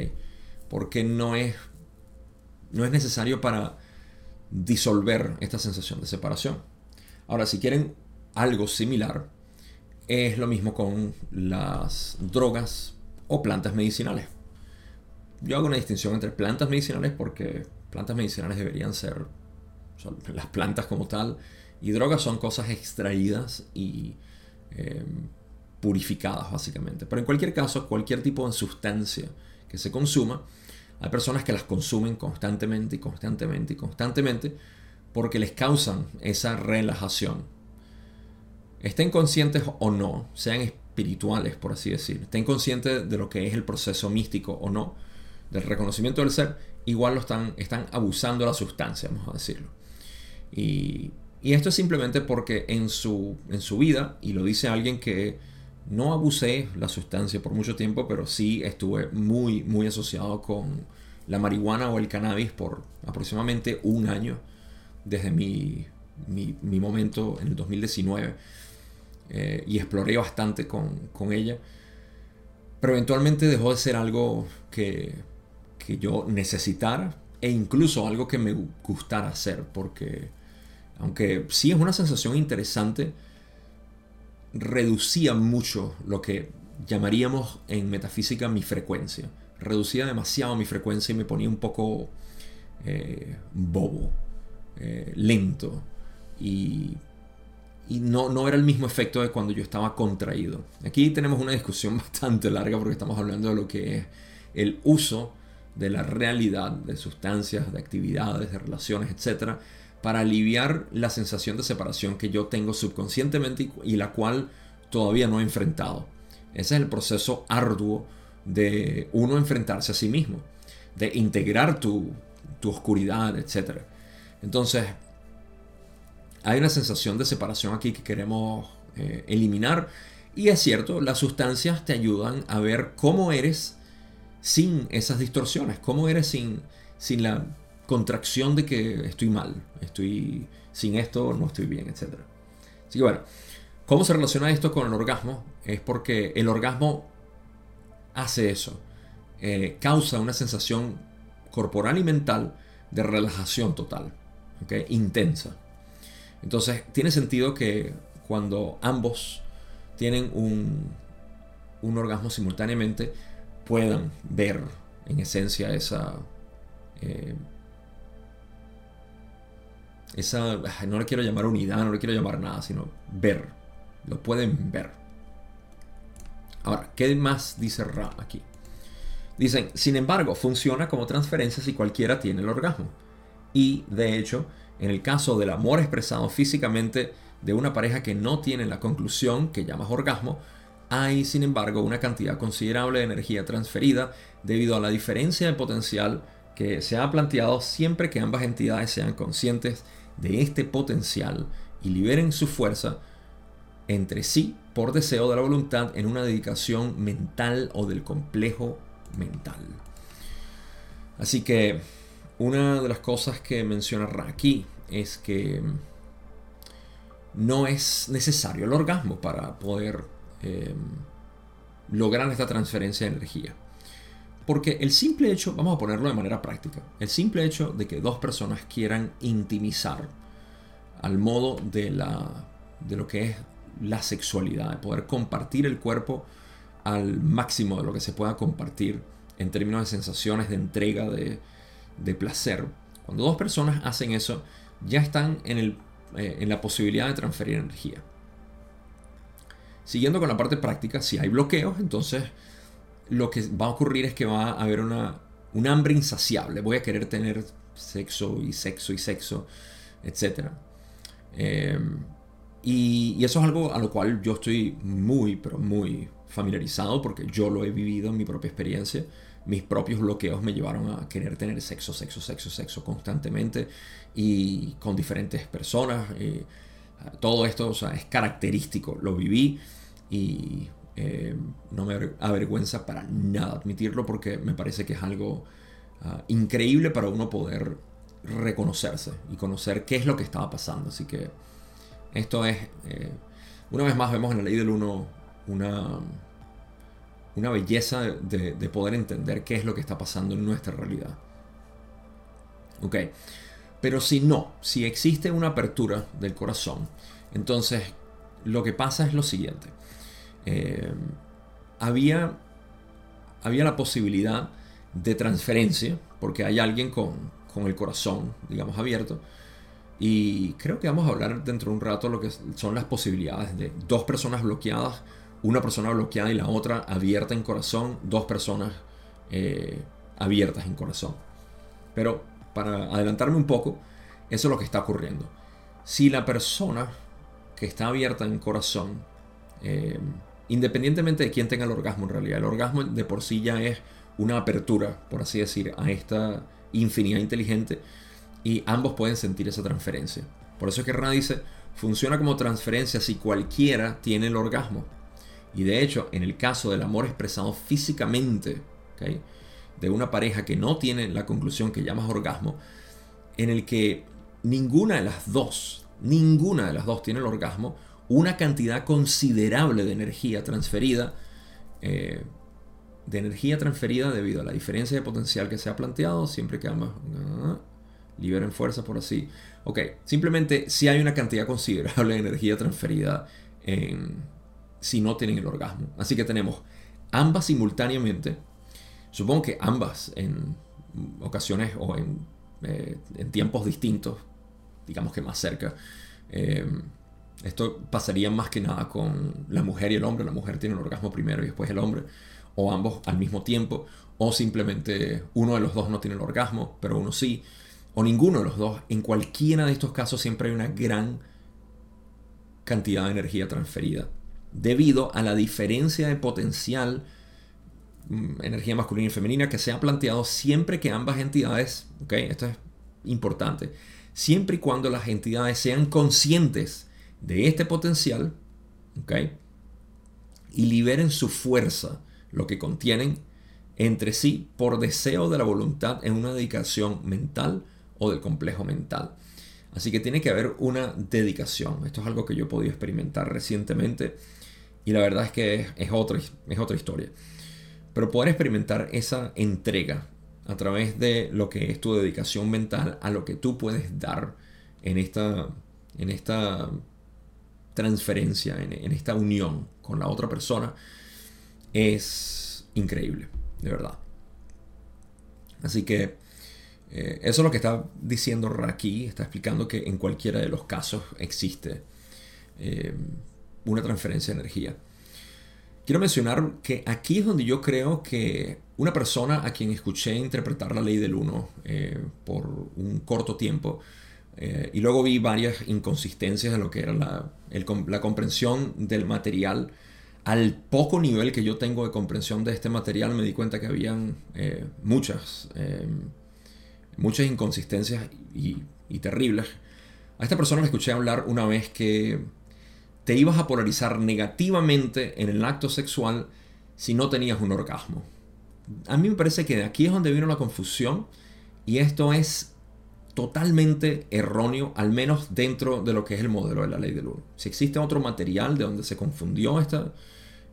Porque no es, no es necesario para disolver esta sensación de separación. Ahora, si quieren algo similar, es lo mismo con las drogas o plantas medicinales. Yo hago una distinción entre plantas medicinales porque plantas medicinales deberían ser las plantas como tal y drogas son cosas extraídas y em, purificadas básicamente. Pero en cualquier caso, cualquier tipo de sustancia que se consuma, hay personas que las consumen constantemente y constantemente y constantemente porque les causan esa relajación estén conscientes o no, sean espirituales, por así decir, estén conscientes de lo que es el proceso místico o no, del reconocimiento del ser, igual lo están, están abusando de la sustancia, vamos a decirlo. Y, esto es simplemente porque en su, en su vida, y lo dice alguien que no abusé la sustancia por mucho tiempo, pero sí estuve muy, muy asociado con la marihuana o el cannabis por aproximadamente un año desde mi, mi, mi momento en el 2019 eh, y exploré bastante con, ella. Pero eventualmente dejó de ser algo que, que yo necesitara e incluso algo que me gustara hacer, porque aunque sí es una sensación interesante, reducía mucho lo que llamaríamos en metafísica mi frecuencia. Reducía demasiado mi frecuencia y me ponía un poco eh, bobo, eh, lento. Y y no, no era el mismo efecto de cuando yo estaba contraído. Aquí tenemos una discusión bastante larga porque estamos hablando de lo que es el uso de la realidad, de sustancias, de actividades, de relaciones, etc., para aliviar la sensación de separación que yo tengo subconscientemente y la cual todavía no ha enfrentado. Ese es el proceso arduo de uno enfrentarse a sí mismo, de integrar tu, oscuridad, etc. Entonces, hay una sensación de separación aquí que queremos eh, eliminar. Y es cierto, las sustancias te ayudan a ver cómo eres sin esas distorsiones, cómo eres sin, sin la contracción de que estoy mal, estoy sin esto, no estoy bien, etc. Así que bueno, ¿cómo se relaciona esto con el orgasmo? Es porque el orgasmo hace eso, eh, causa una sensación corporal y mental de relajación total, intensa. Entonces, tiene sentido que cuando ambos tienen un, un orgasmo simultáneamente, puedan ver en esencia esa... Eh, esa, no le quiero llamar unidad, no le quiero llamar nada, sino ver. Lo pueden ver. Ahora, ¿qué más dice Ra aquí? Dicen, sin embargo, funciona como transferencia si cualquiera tiene el orgasmo. Y, de hecho, en el caso del amor expresado físicamente de una pareja que no tiene la conclusión que llamas orgasmo, hay, sin embargo, una cantidad considerable de energía transferida debido a la diferencia de potencial que se ha planteado siempre que ambas entidades sean conscientes de este potencial y liberen su fuerza entre sí por deseo de la voluntad en una dedicación mental o del complejo mental. Así que una de las cosas que menciona aquí es que no es necesario el orgasmo para poder eh, lograr esta transferencia de energía. Porque el simple hecho, vamos a ponerlo de manera práctica, el simple hecho de que dos personas quieran intimizar al modo de, la, de lo que es la sexualidad, de poder compartir el cuerpo al máximo de lo que se pueda compartir en términos de sensaciones, de entrega, de, de placer. Cuando dos personas hacen eso, ya están en, el, eh, en la posibilidad de transferir energía. Siguiendo con la parte práctica, si hay bloqueos, entonces lo que va a ocurrir es que va a haber una, un hambre insaciable. Voy a querer tener sexo y sexo y sexo, etc. Em, y, y, eso es algo a lo cual yo estoy muy, pero muy familiarizado porque yo lo he vivido en mi propia experiencia. Mis propios bloqueos me llevaron a querer tener sexo, sexo, sexo, sexo constantemente y con diferentes personas. Eh, todo esto o sea, es característico, lo viví y eh, no me avergüenza para nada admitirlo porque me parece que es algo ah, increíble para uno poder reconocerse y conocer qué es lo que estaba pasando. Así que esto es, eh, una vez más vemos en la ley del uno una, una belleza de, de, poder entender qué es lo que está pasando en nuestra realidad. Ok. Pero si no, si existe una apertura del corazón, entonces lo que pasa es lo siguiente. Eh, había, había la posibilidad de transferencia, porque hay alguien con, con, el corazón, digamos, abierto. Y creo que vamos a hablar dentro de un rato lo que son las posibilidades de dos personas bloqueadas, una persona bloqueada y la otra abierta en corazón, dos personas eh, abiertas en corazón. Pero para adelantarme un poco, eso es lo que está ocurriendo. Si la persona que está abierta en corazón, eh, independientemente de quién tenga el orgasmo en realidad, el orgasmo de por sí ya es una apertura, por así decir, a esta infinidad inteligente y ambos pueden sentir esa transferencia. Por eso es que Ra dice, funciona como transferencia si cualquiera tiene el orgasmo. Y de hecho, en el caso del amor expresado físicamente, de una pareja que no tiene la conclusión que llamas orgasmo, en el que ninguna de las dos, ninguna de las dos tiene el orgasmo, una cantidad considerable de energía transferida, eh, de energía transferida debido a la diferencia de potencial que se ha planteado, siempre que ambas uh, liberen fuerza por así. Ok, simplemente si hay una cantidad considerable de energía transferida si no tienen el orgasmo. Así que tenemos ambas simultáneamente Supongo que ambas en ocasiones o en, eh, tiempos distintos, digamos que más cerca. Eh, esto pasaría más que nada con la mujer y el hombre. La mujer tiene un orgasmo primero y después el hombre. O ambos al mismo tiempo. O simplemente uno de los dos no tiene el orgasmo, pero uno sí. O ninguno de los dos. En cualquiera de estos casos siempre hay una gran cantidad de energía transferida. Debido a la diferencia de potencial, mm, energía masculina y femenina, que se ha planteado siempre que ambas entidades, ¿ok? Esto es importante, siempre y cuando las entidades sean conscientes de este potencial, ¿ok? Y liberen su fuerza, lo que contienen, entre sí por deseo de la voluntad en una dedicación mental o del complejo mental. Así que tiene que haber una dedicación. Esto es algo que yo he podido experimentar recientemente y la verdad es que es, otra, es otra historia. Pero poder experimentar esa entrega a través de lo que es tu dedicación mental a lo que tú puedes dar en esta, en esta transferencia, en, esta unión con la otra persona, es increíble, de verdad. Así que eh, eso es lo que está diciendo Raki, está explicando que en cualquiera de los casos existe eh, una transferencia de energía. Quiero mencionar que aquí es donde yo creo que una persona a quien escuché interpretar la ley del uno eh, por un corto tiempo, y luego vi varias inconsistencias de lo que era la, la comprensión del material, al poco nivel que yo tengo de comprensión de este material, me di cuenta que habían muchas muchas inconsistencias y, terribles. A esta persona le escuché hablar una vez que te ibas a polarizar negativamente en el acto sexual si no tenías un orgasmo. A mí me parece que de aquí es donde vino la confusión y esto es totalmente erróneo, al menos dentro de lo que es el modelo de la ley del uno. Si existe otro material de donde se confundió esta,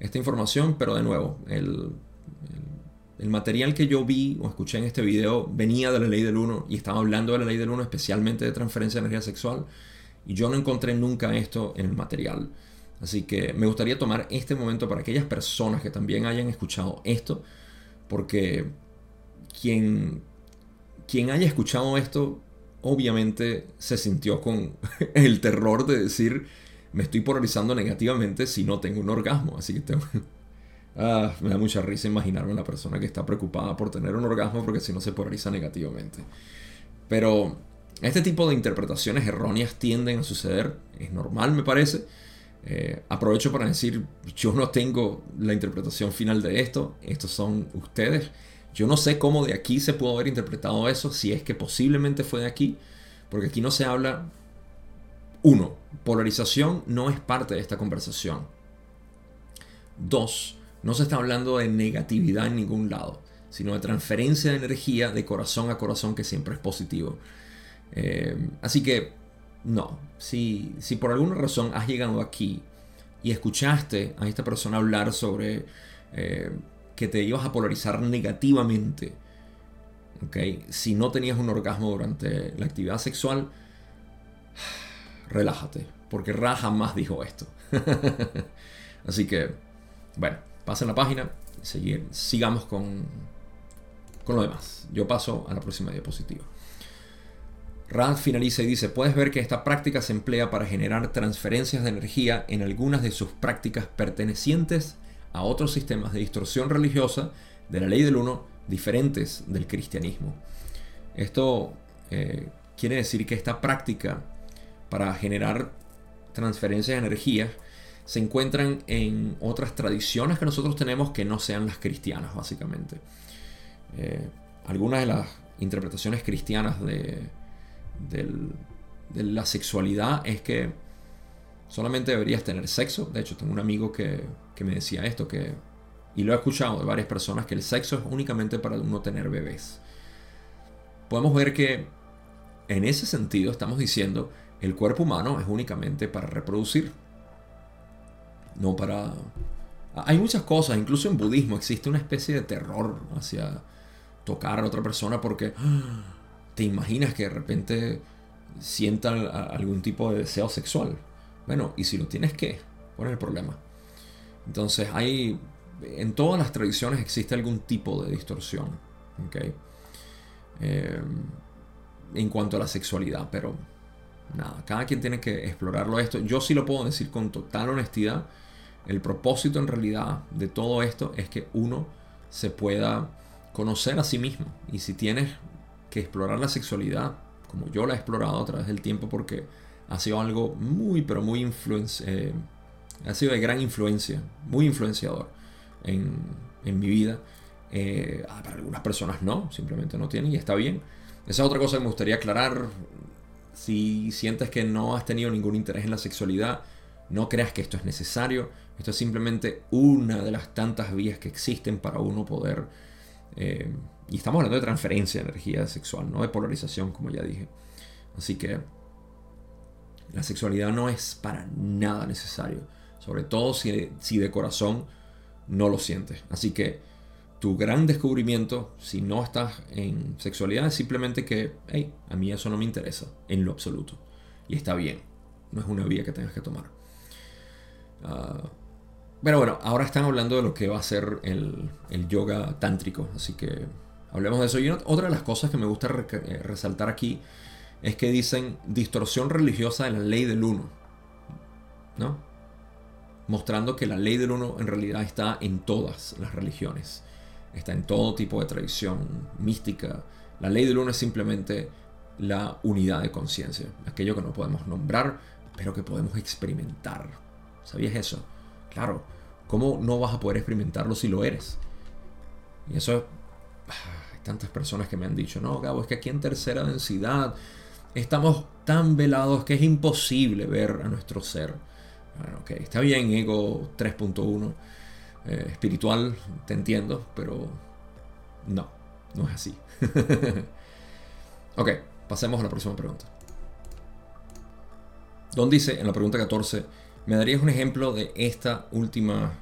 esta información, pero de nuevo, el el material que yo vi o escuché en este video venía de la ley del 1 y estaba hablando de la ley del 1 especialmente de transferencia de energía sexual y yo no encontré nunca esto en el material. Así que me gustaría tomar este momento para aquellas personas que también hayan escuchado esto, porque quien, quien haya escuchado esto obviamente se sintió con el terror de decir me estoy polarizando negativamente si no tengo un orgasmo. Así que Ah, me da mucha risa imaginarme una persona que está preocupada por tener un orgasmo porque si no se polariza negativamente. Pero este tipo de interpretaciones erróneas tienden a suceder, es normal me parece. Eh, aprovecho para decir, yo no tengo la interpretación final de esto, estos son ustedes. Yo no sé cómo de aquí se pudo haber interpretado eso, si es que posiblemente fue de aquí, porque aquí no se habla... Uno, polarización no es parte de esta conversación. Dos, no se está hablando de negatividad en ningún lado, sino de transferencia de energía de corazón a corazón que siempre es positivo. Eh, así que, no, si, si por alguna razón has llegado aquí y escuchaste a esta persona hablar sobre eh, que te ibas a polarizar negativamente, ¿okay? si no tenías un orgasmo durante la actividad sexual, relájate, porque Ra jamás dijo esto. Así que, bueno, pasen la página y sigamos con, con lo demás. Yo paso a la próxima diapositiva. Rand finaliza y dice, puedes ver que esta práctica se emplea para generar transferencias de energía en algunas de sus prácticas pertenecientes a otros sistemas de distorsión religiosa de la ley del uno diferentes del cristianismo. Esto eh, quiere decir que esta práctica para generar transferencias de energía se encuentran en otras tradiciones que nosotros tenemos que no sean las cristianas, básicamente. Eh, algunas de las interpretaciones cristianas de, la sexualidad es que solamente deberías tener sexo. De hecho, tengo un amigo que, que me decía esto, que, y lo he escuchado de varias personas, que el sexo es únicamente para uno tener bebés. Podemos ver que en ese sentido estamos diciendo el cuerpo humano es únicamente para reproducir no para... Hay muchas cosas, incluso en budismo existe una especie de terror hacia tocar a otra persona porque ¡ah! Te imaginas que de repente sientan algún tipo de deseo sexual. Bueno, y si lo tienes, ¿qué? ¿Cuál es el problema? Entonces hay... En todas las tradiciones existe algún tipo de distorsión. ¿okay? Eh, en cuanto a la sexualidad, pero nada, cada quien tiene que explorarlo esto. Yo sí lo puedo decir con total honestidad el propósito en realidad de todo esto es que uno se pueda conocer a sí mismo. Y si tienes que explorar la sexualidad, como yo la he explorado a través del tiempo, porque ha sido algo muy, pero muy eh, ha sido de gran influencia, muy influenciador en, en mi vida. Eh, ah, para algunas personas no, simplemente no tienen y está bien. Esa es otra cosa que me gustaría aclarar. Si sientes que no has tenido ningún interés en la sexualidad, no creas que esto es necesario. Esto es simplemente una de las tantas vías que existen para uno poder... Eh, y estamos hablando de transferencia de energía sexual, no de polarización, como ya dije. Así que la sexualidad no es para nada necesario. Sobre todo si, si de corazón no lo sientes. Así que tu gran descubrimiento, si no estás en sexualidad, es simplemente que, hey, a mí eso no me interesa en lo absoluto. Y está bien. No es una vía que tengas que tomar. Ah, pero bueno, ahora están hablando de lo que va a ser el, yoga tántrico. Así que hablemos de eso. Y otra de las cosas que me gusta eh, resaltar aquí es que dicen distorsión religiosa de la ley del uno. ¿No? Mostrando que la ley del uno en realidad está en todas las religiones. Está en todo tipo de tradición mística. La ley del uno es simplemente la unidad de conciencia. Aquello que no podemos nombrar, pero que podemos experimentar. ¿Sabías eso? Claro. ¿Cómo no vas a poder experimentarlo si lo eres? Y eso hay tantas personas que me han dicho, no, Gabo, es que aquí en tercera densidad estamos tan velados que es imposible ver a nuestro ser. Bueno, ok, está bien, ego 3.1, eh, espiritual, te entiendo, pero no, no es así. ok, pasemos a la próxima pregunta. Don dice en la pregunta 14, ¿me darías un ejemplo de esta última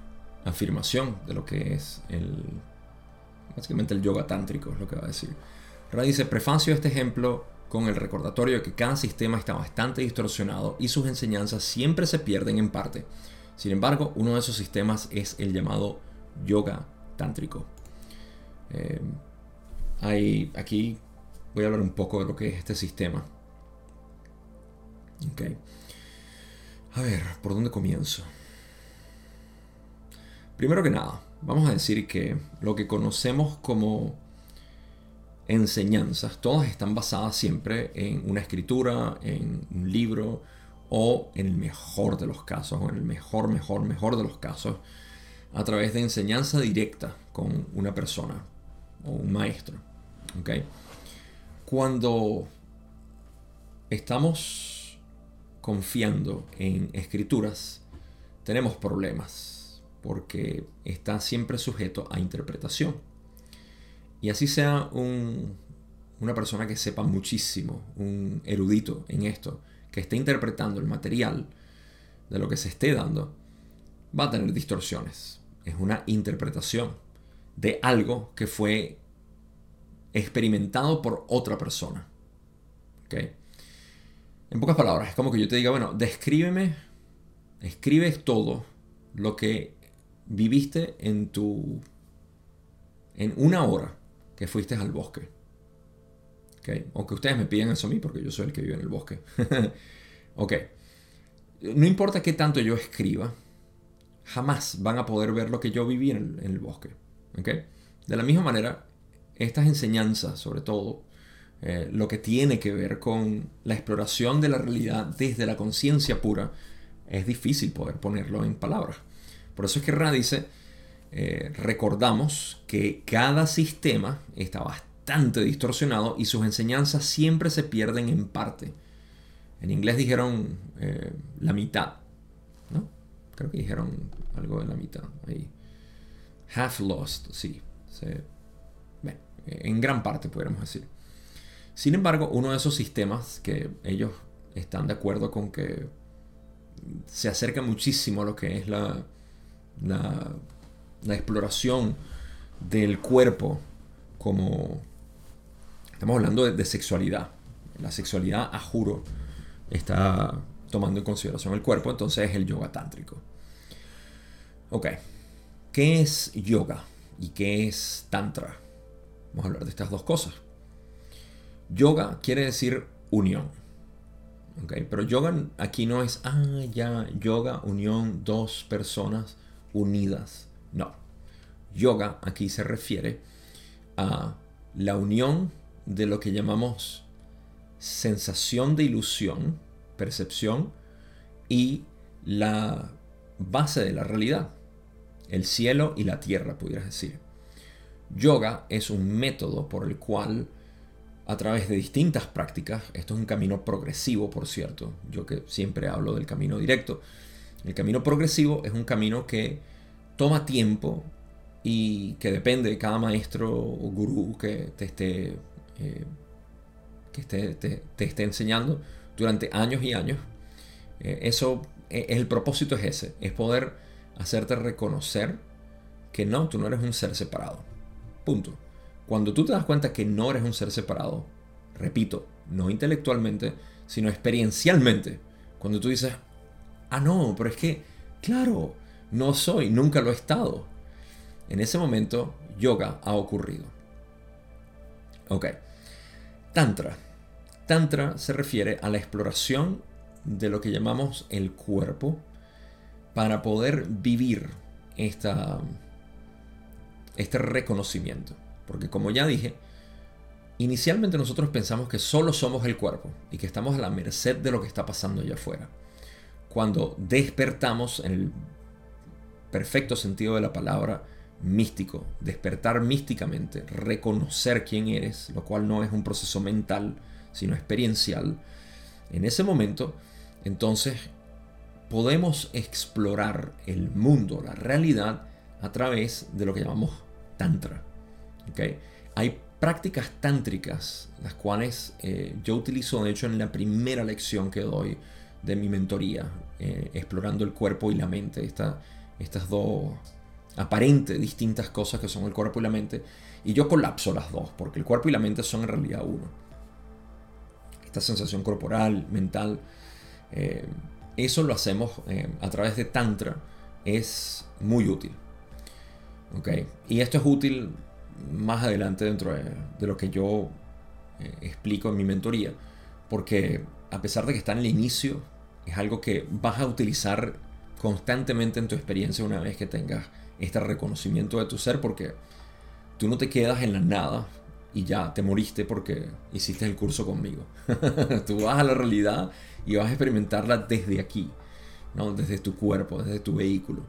afirmación de lo que es el, básicamente el yoga tántrico, es lo que va a decir? Ahora dice, prefacio este ejemplo con el recordatorio de que cada sistema está bastante distorsionado y sus enseñanzas siempre se pierden en parte. Sin embargo, uno de esos sistemas es el llamado yoga tántrico. Eh, aquí voy a hablar un poco de lo que es este sistema. Okay. A ver, ¿por dónde comienzo? Primero que nada, vamos a decir que lo que conocemos como enseñanzas, todas están basadas siempre en una escritura, en un libro o en el mejor de los casos, o en el mejor, mejor, mejor de los casos, a través de enseñanza directa con una persona o un maestro. ¿okay? Cuando estamos confiando en escrituras, tenemos problemas porque está siempre sujeto a interpretación. Y así sea una persona que sepa muchísimo, un erudito en esto, que esté interpretando el material de lo que se esté dando, va a tener distorsiones. Es una interpretación de algo que fue experimentado por otra persona. En pocas palabras, es como que yo te diga, bueno, descríbeme, escribes todo lo que viviste en tu en una hora que fuiste al bosque. ¿Okay? Aunque ustedes me piden eso a mí porque yo soy el que vive en el bosque. ok. No importa qué tanto yo escriba, jamás van a poder ver lo que yo viví en el, bosque. ¿Okay? De la misma manera, estas enseñanzas, sobre todo, eh, lo que tiene que ver con la exploración de la realidad desde la conciencia pura, es difícil poder ponerlo en palabras. Por eso es que Ra dice, eh, recordamos que cada sistema está bastante distorsionado y sus enseñanzas siempre se pierden en parte. En inglés dijeron eh, la mitad, ¿no? Creo que dijeron algo de la mitad ahí. Half lost, sí. en gran parte podríamos decir. Sin embargo, uno de esos sistemas que ellos están de acuerdo con que se acerca muchísimo a lo que es la, la exploración del cuerpo como... Estamos hablando de, sexualidad. La sexualidad, a juro, está tomando en consideración el cuerpo, entonces es el yoga tántrico. Ok, ¿qué es yoga y qué es tantra? Vamos a hablar de estas dos cosas. Yoga quiere decir unión. Okay, pero yoga aquí no es, ah, ya, yoga, unión, dos personas unidas. No. Yoga aquí se refiere a la unión de lo que llamamos sensación de ilusión, percepción, y la base de la realidad, el cielo y la tierra, pudieras decir. Yoga es un método por el cual, a través de distintas prácticas, esto es un camino progresivo, por cierto, yo que siempre hablo del camino directo, el camino progresivo es un camino que toma tiempo y que depende de cada maestro o gurú que te esté, eh, que te, esté enseñando durante años y años. Eh, eso, eh, el propósito es ese, es poder hacerte reconocer que no, tú no eres un ser separado. Punto. Cuando tú te das cuenta que no eres un ser separado, repito, no intelectualmente, sino experiencialmente, cuando tú dices, ah, no, pero es que, claro, no soy, nunca lo he estado. En ese momento, yoga ha ocurrido. Ok. Tantra. Tantra se refiere a la exploración de lo que llamamos el cuerpo para poder vivir esta, este reconocimiento. Porque como ya dije, inicialmente nosotros pensamos que solo somos el cuerpo y que estamos a la merced de lo que está pasando allá afuera. Cuando despertamos en el perfecto sentido de la palabra, místico, despertar místicamente, reconocer quién eres, lo cual no es un proceso mental, sino experiencial, en ese momento, entonces podemos explorar el mundo, la realidad, a través de lo que llamamos tantra. ¿okay? Hay prácticas tántricas, las cuales eh, yo utilizo, de hecho, en la primera lección que doy de mi mentoría, eh, explorando el cuerpo y la mente, estas dos aparentes distintas cosas que son el cuerpo y la mente, y yo colapso las dos, porque el cuerpo y la mente son en realidad uno. Esta sensación corporal, mental, eh, eso lo hacemos a través de Tantra, es muy útil. ¿okay? Y esto es útil más adelante dentro de, lo que yo eh, explico en mi mentoría, porque a pesar de que está en el inicio, es algo que vas a utilizar constantemente en tu experiencia una vez que tengas este reconocimiento de tu ser, porque tú no te quedas en la nada y ya te moriste porque hiciste el curso conmigo. tú vas a la realidad y vas a experimentarla desde aquí, ¿no? desde tu cuerpo, desde tu vehículo.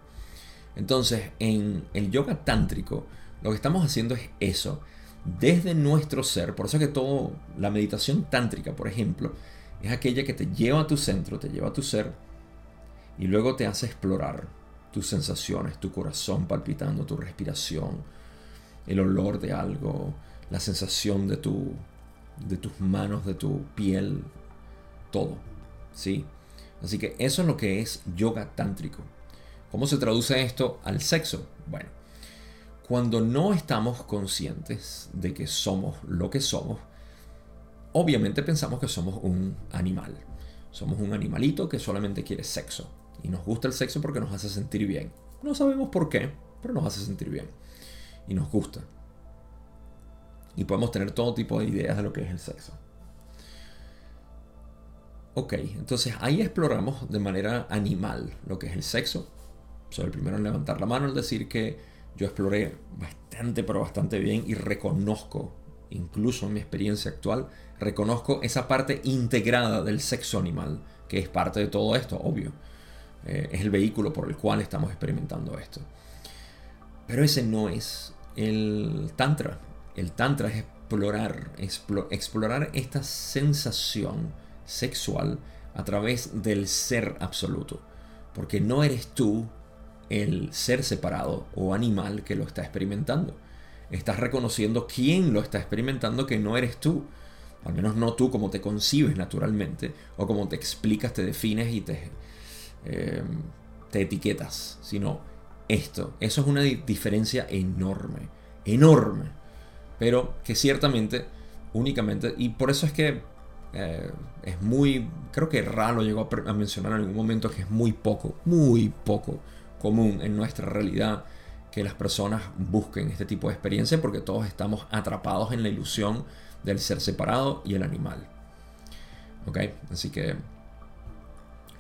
Entonces, en el yoga tántrico, lo que estamos haciendo es eso, desde nuestro ser. Por eso es que toda la meditación tántrica, por ejemplo, es aquella que te lleva a tu centro, te lleva a tu ser y luego te hace explorar tus sensaciones, tu corazón palpitando, tu respiración, el olor de algo, la sensación de, tu, de tus manos, de tu piel, todo. ¿sí? Así que eso es lo que es yoga tántrico. ¿Cómo se traduce esto al sexo? Bueno, cuando no estamos conscientes de que somos lo que somos, obviamente pensamos que somos un animal. Somos un animalito que solamente quiere sexo. Y nos gusta el sexo porque nos hace sentir bien. No sabemos por qué, pero nos hace sentir bien. Y nos gusta. Y podemos tener todo tipo de ideas de lo que es el sexo. Ok, entonces ahí exploramos de manera animal lo que es el sexo. Soy el primero en levantar la mano al decir que yo exploré bastante, pero bastante bien y reconozco, incluso en mi experiencia actual, reconozco esa parte integrada del sexo animal, que es parte de todo esto, obvio. Eh, es el vehículo por el cual estamos experimentando esto. Pero ese no es el tantra. El tantra es explorar, explorar esta sensación sexual a través del ser absoluto. Porque no eres tú el ser separado o animal que lo está experimentando. Estás reconociendo quién lo está experimentando que no eres tú. Al menos no tú como te concibes naturalmente o como te explicas, te defines y te, eh, te etiquetas, sino esto. Eso es una diferencia enorme, enorme. Pero que ciertamente, únicamente, y por eso es que eh, es muy, creo que Ralo llegó a mencionar en algún momento que es muy poco, muy poco común en nuestra realidad que las personas busquen este tipo de experiencia porque todos estamos atrapados en la ilusión del ser separado y el animal. ¿Ok? Así que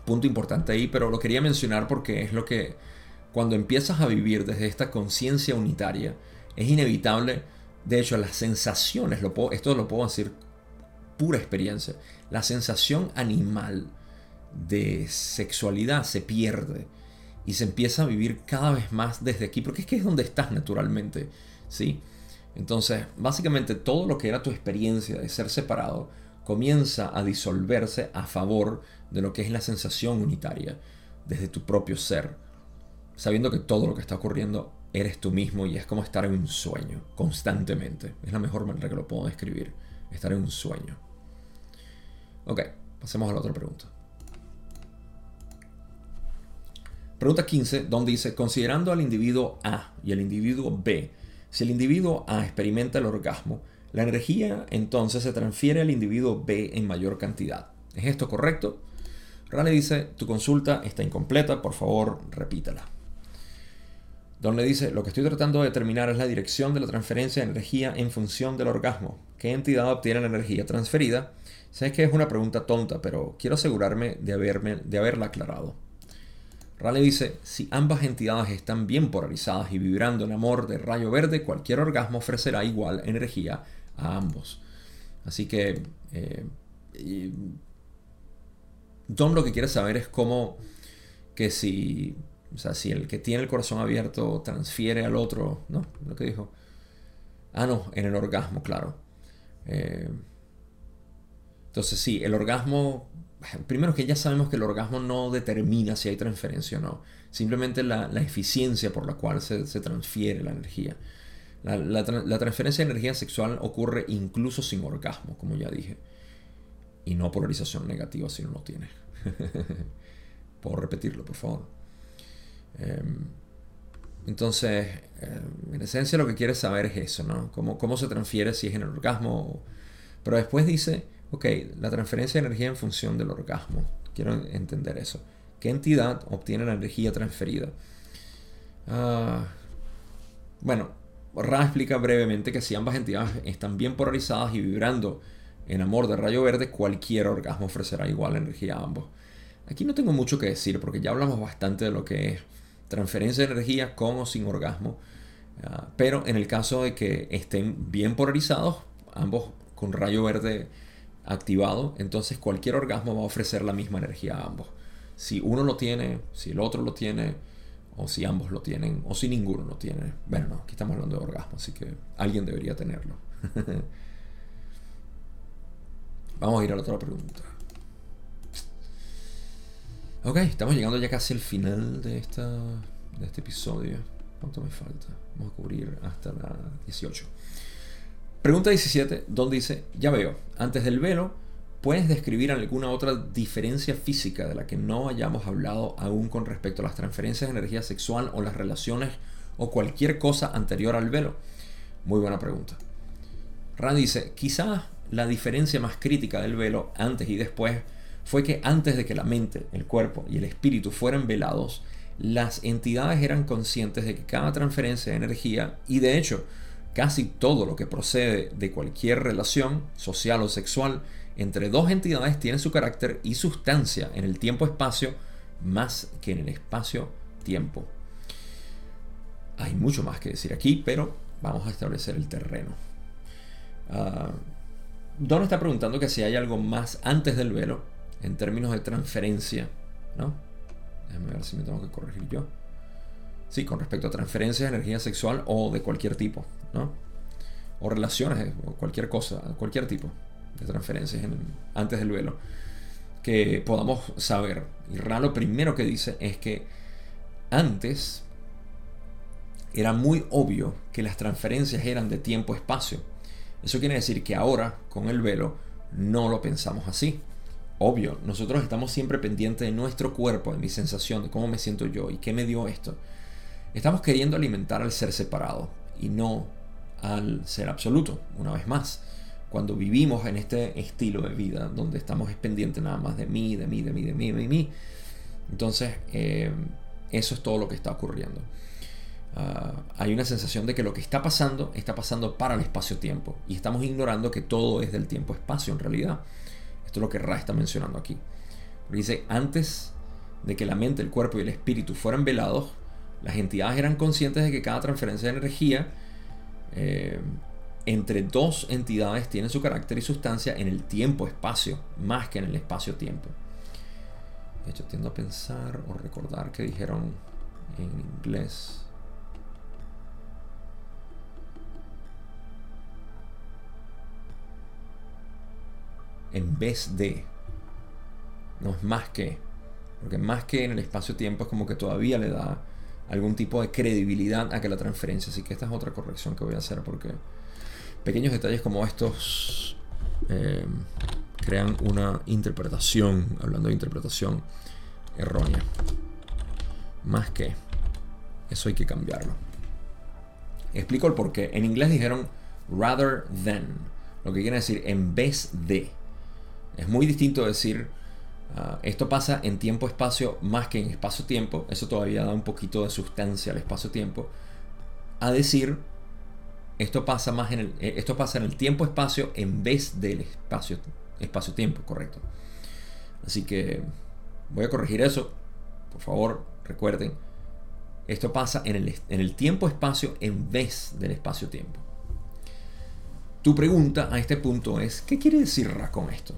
punto importante ahí, pero lo quería mencionar porque es lo que cuando empiezas a vivir desde esta conciencia unitaria, es inevitable, de hecho las sensaciones, lo esto lo puedo decir pura experiencia, la sensación animal de sexualidad se pierde y se empieza a vivir cada vez más desde aquí, porque es que es donde estás naturalmente, ¿sí? Entonces, básicamente todo lo que era tu experiencia de ser separado comienza a disolverse a favor de lo que es la sensación unitaria desde tu propio ser, sabiendo que todo lo que está ocurriendo eres tú mismo y es como estar en un sueño constantemente. Es la mejor manera que lo puedo describir, estar en un sueño. Ok, pasemos a la otra pregunta. Pregunta 15, donde dice, considerando al individuo A y al individuo B, si el individuo A experimenta el orgasmo, la energía entonces se transfiere al individuo B en mayor cantidad. ¿Es esto correcto? Rale dice, tu consulta está incompleta, por favor repítela. Don le dice, lo que estoy tratando de determinar es la dirección de la transferencia de energía en función del orgasmo. ¿Qué entidad obtiene la energía transferida? Sé que es una pregunta tonta, pero quiero asegurarme de, haberme, de haberla aclarado. Raleigh dice, si ambas entidades están bien polarizadas y vibrando en amor de rayo verde, cualquier orgasmo ofrecerá igual energía a ambos. Así que eh, Don lo que quiere saber es cómo que si, o sea, si el que tiene el corazón abierto transfiere al otro, ¿no? Lo que dijo. Ah, no, en el orgasmo, claro. Eh, entonces sí, el orgasmo primero que ya sabemos que el orgasmo no determina si hay transferencia o no, simplemente la, eficiencia por la cual se, transfiere la energía. La, transferencia de energía sexual ocurre incluso sin orgasmo, como ya dije, y no polarización negativa si no lo tiene. Puedo repetirlo, por favor. Em, entonces, em, en esencia lo que quieres saber es eso, ¿no? Cómo, cómo se transfiere si es en el orgasmo. Pero después dice Ok, la transferencia de energía en función del orgasmo. Quiero entender eso. ¿Qué entidad obtiene la energía transferida? Ah, bueno, Ra explica brevemente que si ambas entidades están bien polarizadas y vibrando en amor de rayo verde, cualquier orgasmo ofrecerá igual energía a ambos. Aquí no tengo mucho que decir porque ya hablamos bastante de lo que es transferencia de energía con o sin orgasmo. Ah, pero en el caso de que estén bien polarizados, ambos con rayo verde activado, entonces cualquier orgasmo va a ofrecer la misma energía a ambos. Si uno lo tiene, si el otro lo tiene, o si ambos lo tienen, o si ninguno lo tiene. Bueno, no, aquí estamos hablando de orgasmo, así que alguien debería tenerlo. Vamos a ir a la otra pregunta. Ok, estamos llegando ya casi al final de, esta, de este episodio. ¿Cuánto me falta? Vamos a cubrir hasta la 18. Pregunta 17, donde dice, ya veo, antes del velo, ¿puedes describir alguna otra diferencia física de la que no hayamos hablado aún con respecto a las transferencias de energía sexual o las relaciones o cualquier cosa anterior al velo? Muy buena pregunta. Rand dice, quizás la diferencia más crítica del velo antes y después fue que antes de que la mente, el cuerpo y el espíritu fueran velados, las entidades eran conscientes de que cada transferencia de energía, y de hecho, Casi todo lo que procede de cualquier relación, social o sexual, entre dos entidades tiene su carácter y sustancia en el tiempo-espacio más que en el espacio-tiempo. Hay mucho más que decir aquí, pero vamos a establecer el terreno. Uh, Don está preguntando que si hay algo más antes del velo en términos de transferencia, ¿no? Déjame ver si me tengo que corregir yo. Sí, con respecto a transferencias de energía sexual o de cualquier tipo, ¿no? O relaciones, o cualquier cosa, cualquier tipo de transferencias antes del velo. Que podamos saber. Y Ra lo primero que dice es que antes era muy obvio que las transferencias eran de tiempo-espacio. Eso quiere decir que ahora, con el velo, no lo pensamos así. Obvio, nosotros estamos siempre pendientes de nuestro cuerpo, de mi sensación, de cómo me siento yo y qué me dio esto. Estamos queriendo alimentar al ser separado y no al ser absoluto, una vez más. Cuando vivimos en este estilo de vida donde estamos pendientes nada más de mí, de mí, de mí, de mí, de mí. Entonces, eh, eso es todo lo que está ocurriendo. Ah, hay una sensación de que lo que está pasando está pasando para el espacio-tiempo y estamos ignorando que todo es del tiempo-espacio en realidad. Esto es lo que Ra está mencionando aquí. Dice, antes de que la mente, el cuerpo y el espíritu fueran velados, las entidades eran conscientes de que cada transferencia de energía eh, entre dos entidades tiene su carácter y sustancia en el tiempo-espacio, más que en el espacio-tiempo. De hecho, tiendo a pensar o recordar que dijeron en inglés. En vez de. No es más que. Porque más que en el espacio-tiempo es como que todavía le da algún tipo de credibilidad a que la transferencia. Así que esta es otra corrección que voy a hacer porque pequeños detalles como estos eh, crean una interpretación, hablando de interpretación errónea. Más que eso hay que cambiarlo. Explico el porqué. En inglés dijeron rather than, lo que quiere decir en vez de. Es muy distinto decir Ah, esto pasa en tiempo-espacio más que en espacio-tiempo. Eso todavía da un poquito de sustancia al espacio-tiempo. A decir, esto pasa, más en el, eh, esto pasa en el tiempo-espacio en vez del espacio, espacio-tiempo, correcto. Así que voy a corregir eso. Por favor, recuerden. Esto pasa en el, en el tiempo-espacio en vez del espacio-tiempo. Tu pregunta a este punto es, ¿qué quiere decir Ra con esto?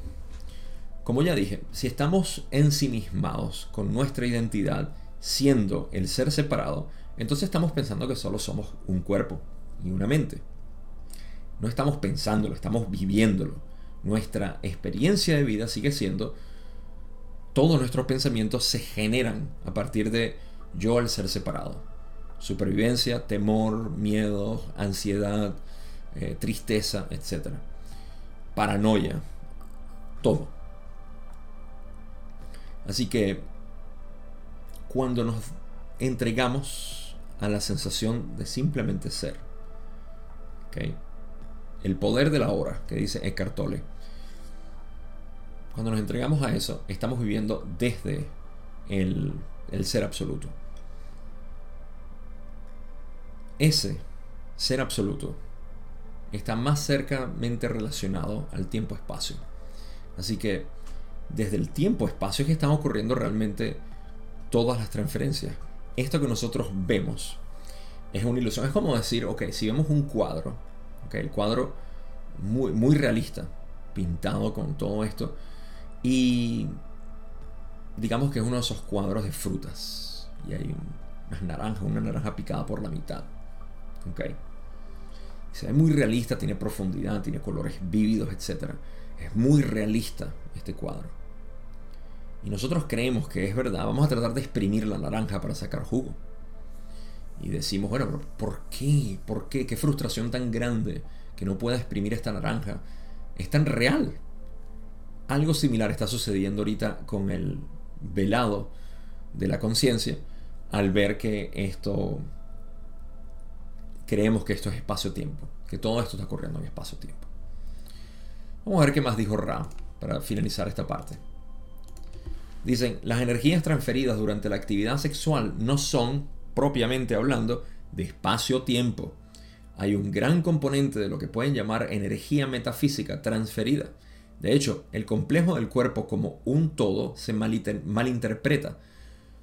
Como ya dije, si estamos ensimismados con nuestra identidad siendo el ser separado, entonces estamos pensando que solo somos un cuerpo y una mente. No estamos pensándolo, estamos viviéndolo. Nuestra experiencia de vida sigue siendo, todos nuestros pensamientos se generan a partir de yo al ser separado. Supervivencia, temor, miedo, ansiedad, eh, tristeza, etc. Paranoia, todo. Así que cuando nos entregamos a la sensación de simplemente ser, el poder de la hora, que dice Eckhart Tolle, cuando nos entregamos a eso, estamos viviendo desde el, el ser absoluto. Ese ser absoluto está más cercamente relacionado al tiempo-espacio. Así que desde el tiempo-espacio es que están ocurriendo realmente todas las transferencias. Esto que nosotros vemos es una ilusión. Es como decir, ok, si vemos un cuadro, okay, el cuadro muy, muy realista, pintado con todo esto, y digamos que es uno de esos cuadros de frutas, y hay unas naranjas, una naranja picada por la mitad. Okay. Se ve muy realista, tiene profundidad, tiene colores vívidos, etc. Es muy realista este cuadro y nosotros creemos que es verdad, vamos a tratar de exprimir la naranja para sacar jugo. Y decimos, bueno, pero ¿por qué? ¿Por qué? ¿Qué frustración tan grande que no pueda exprimir esta naranja? Es tan real. Algo similar está sucediendo ahorita con el velado de la conciencia al ver que esto creemos que esto es espacio-tiempo, que todo esto está ocurriendo en espacio-tiempo. Vamos a ver qué más dijo Ra para finalizar esta parte. Dicen, las energías transferidas durante la actividad sexual no son, propiamente hablando, de espacio-tiempo. Hay un gran componente de lo que pueden llamar energía metafísica transferida. De hecho, el complejo del cuerpo como un todo se malinterpreta,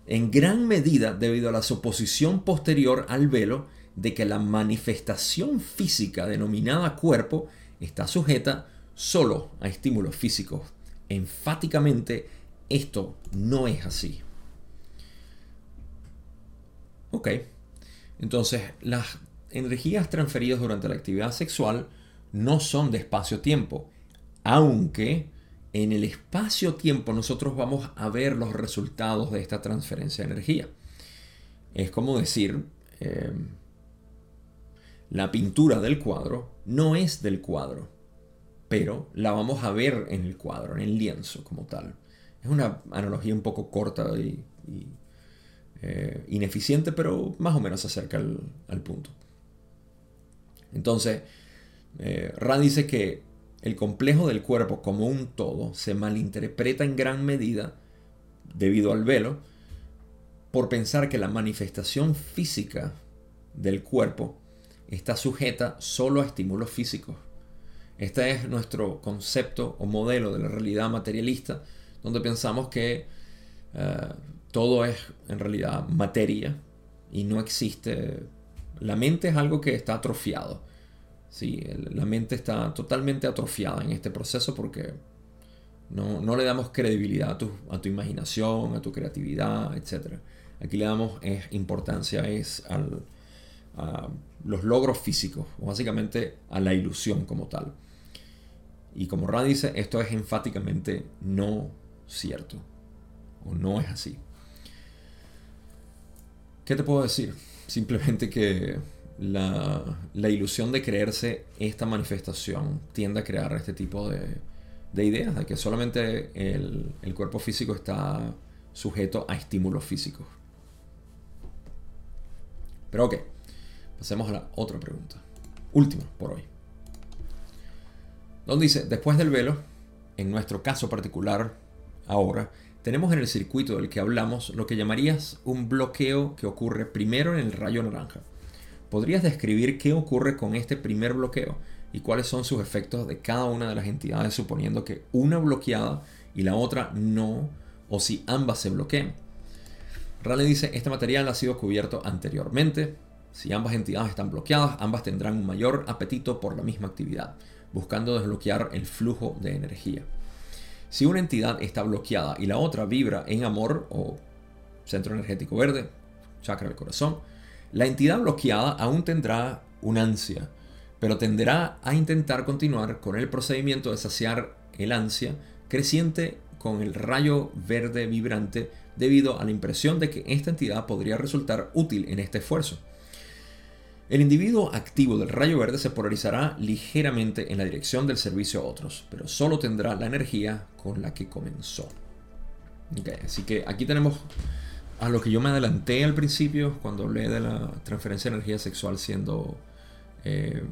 en gran medida debido a la suposición posterior al velo de que la manifestación física denominada cuerpo está sujeta solo a estímulos físicos. Enfáticamente esto no es así. Ok, entonces las energías transferidas durante la actividad sexual no son de espacio-tiempo, aunque en el espacio-tiempo nosotros vamos a ver los resultados de esta transferencia de energía. Es como decir, eh, la pintura del cuadro no es del cuadro, pero la vamos a ver en el cuadro, en el lienzo como tal. Es una analogía un poco corta y, eh, ineficiente, pero más o menos se acerca al, punto. Entonces, eh, Ra dice que el complejo del cuerpo como un todo se malinterpreta en gran medida debido al velo por pensar que la manifestación física del cuerpo está sujeta solo a estímulos físicos. Este es nuestro concepto o modelo de la realidad materialista donde pensamos que eh, todo es en realidad materia y no existe... La mente es algo que está atrofiado. Sí, la mente está totalmente atrofiada en este proceso porque no, le damos credibilidad a tu, a tu, imaginación, a tu creatividad, etc. aquí le damos importancia es a los logros físicos, básicamente a la ilusión como tal. Y como Ra dice, esto es enfáticamente no cierto, o no es así. ¿Qué te puedo decir? Simplemente que la, ilusión de creerse esta manifestación tiende a crear este tipo de, ideas, de que solamente el, el cuerpo físico está sujeto a estímulos físicos. Pero ok, pasemos a la otra pregunta. Última por hoy. Donde dice, después del velo, en nuestro caso particular, ahora, tenemos en el circuito del que hablamos lo que llamarías un bloqueo que ocurre primero en el rayo naranja. ¿Podrías describir qué ocurre con este primer bloqueo y cuáles son sus efectos de cada una de las entidades suponiendo que una bloqueada y la otra no, o si ambas se bloquean? Raleigh dice, este material ha sido cubierto anteriormente. Si ambas entidades están bloqueadas, ambas tendrán un mayor apetito por la misma actividad, buscando desbloquear el flujo de energía. Si una entidad está bloqueada y la otra vibra en amor o centro energético verde, chakra del corazón, la entidad bloqueada aún tendrá una ansia, pero tenderá a intentar continuar con el procedimiento de saciar el ansia creciente con el rayo verde vibrante debido a la impresión de que esta entidad podría resultar útil en este esfuerzo. El individuo activo del rayo verde se polarizará ligeramente en la dirección del servicio a otros, pero solo tendrá la energía con la que comenzó. así que aquí tenemos a lo que yo me adelanté al principio cuando hablé de la transferencia de energía sexual siendo eh,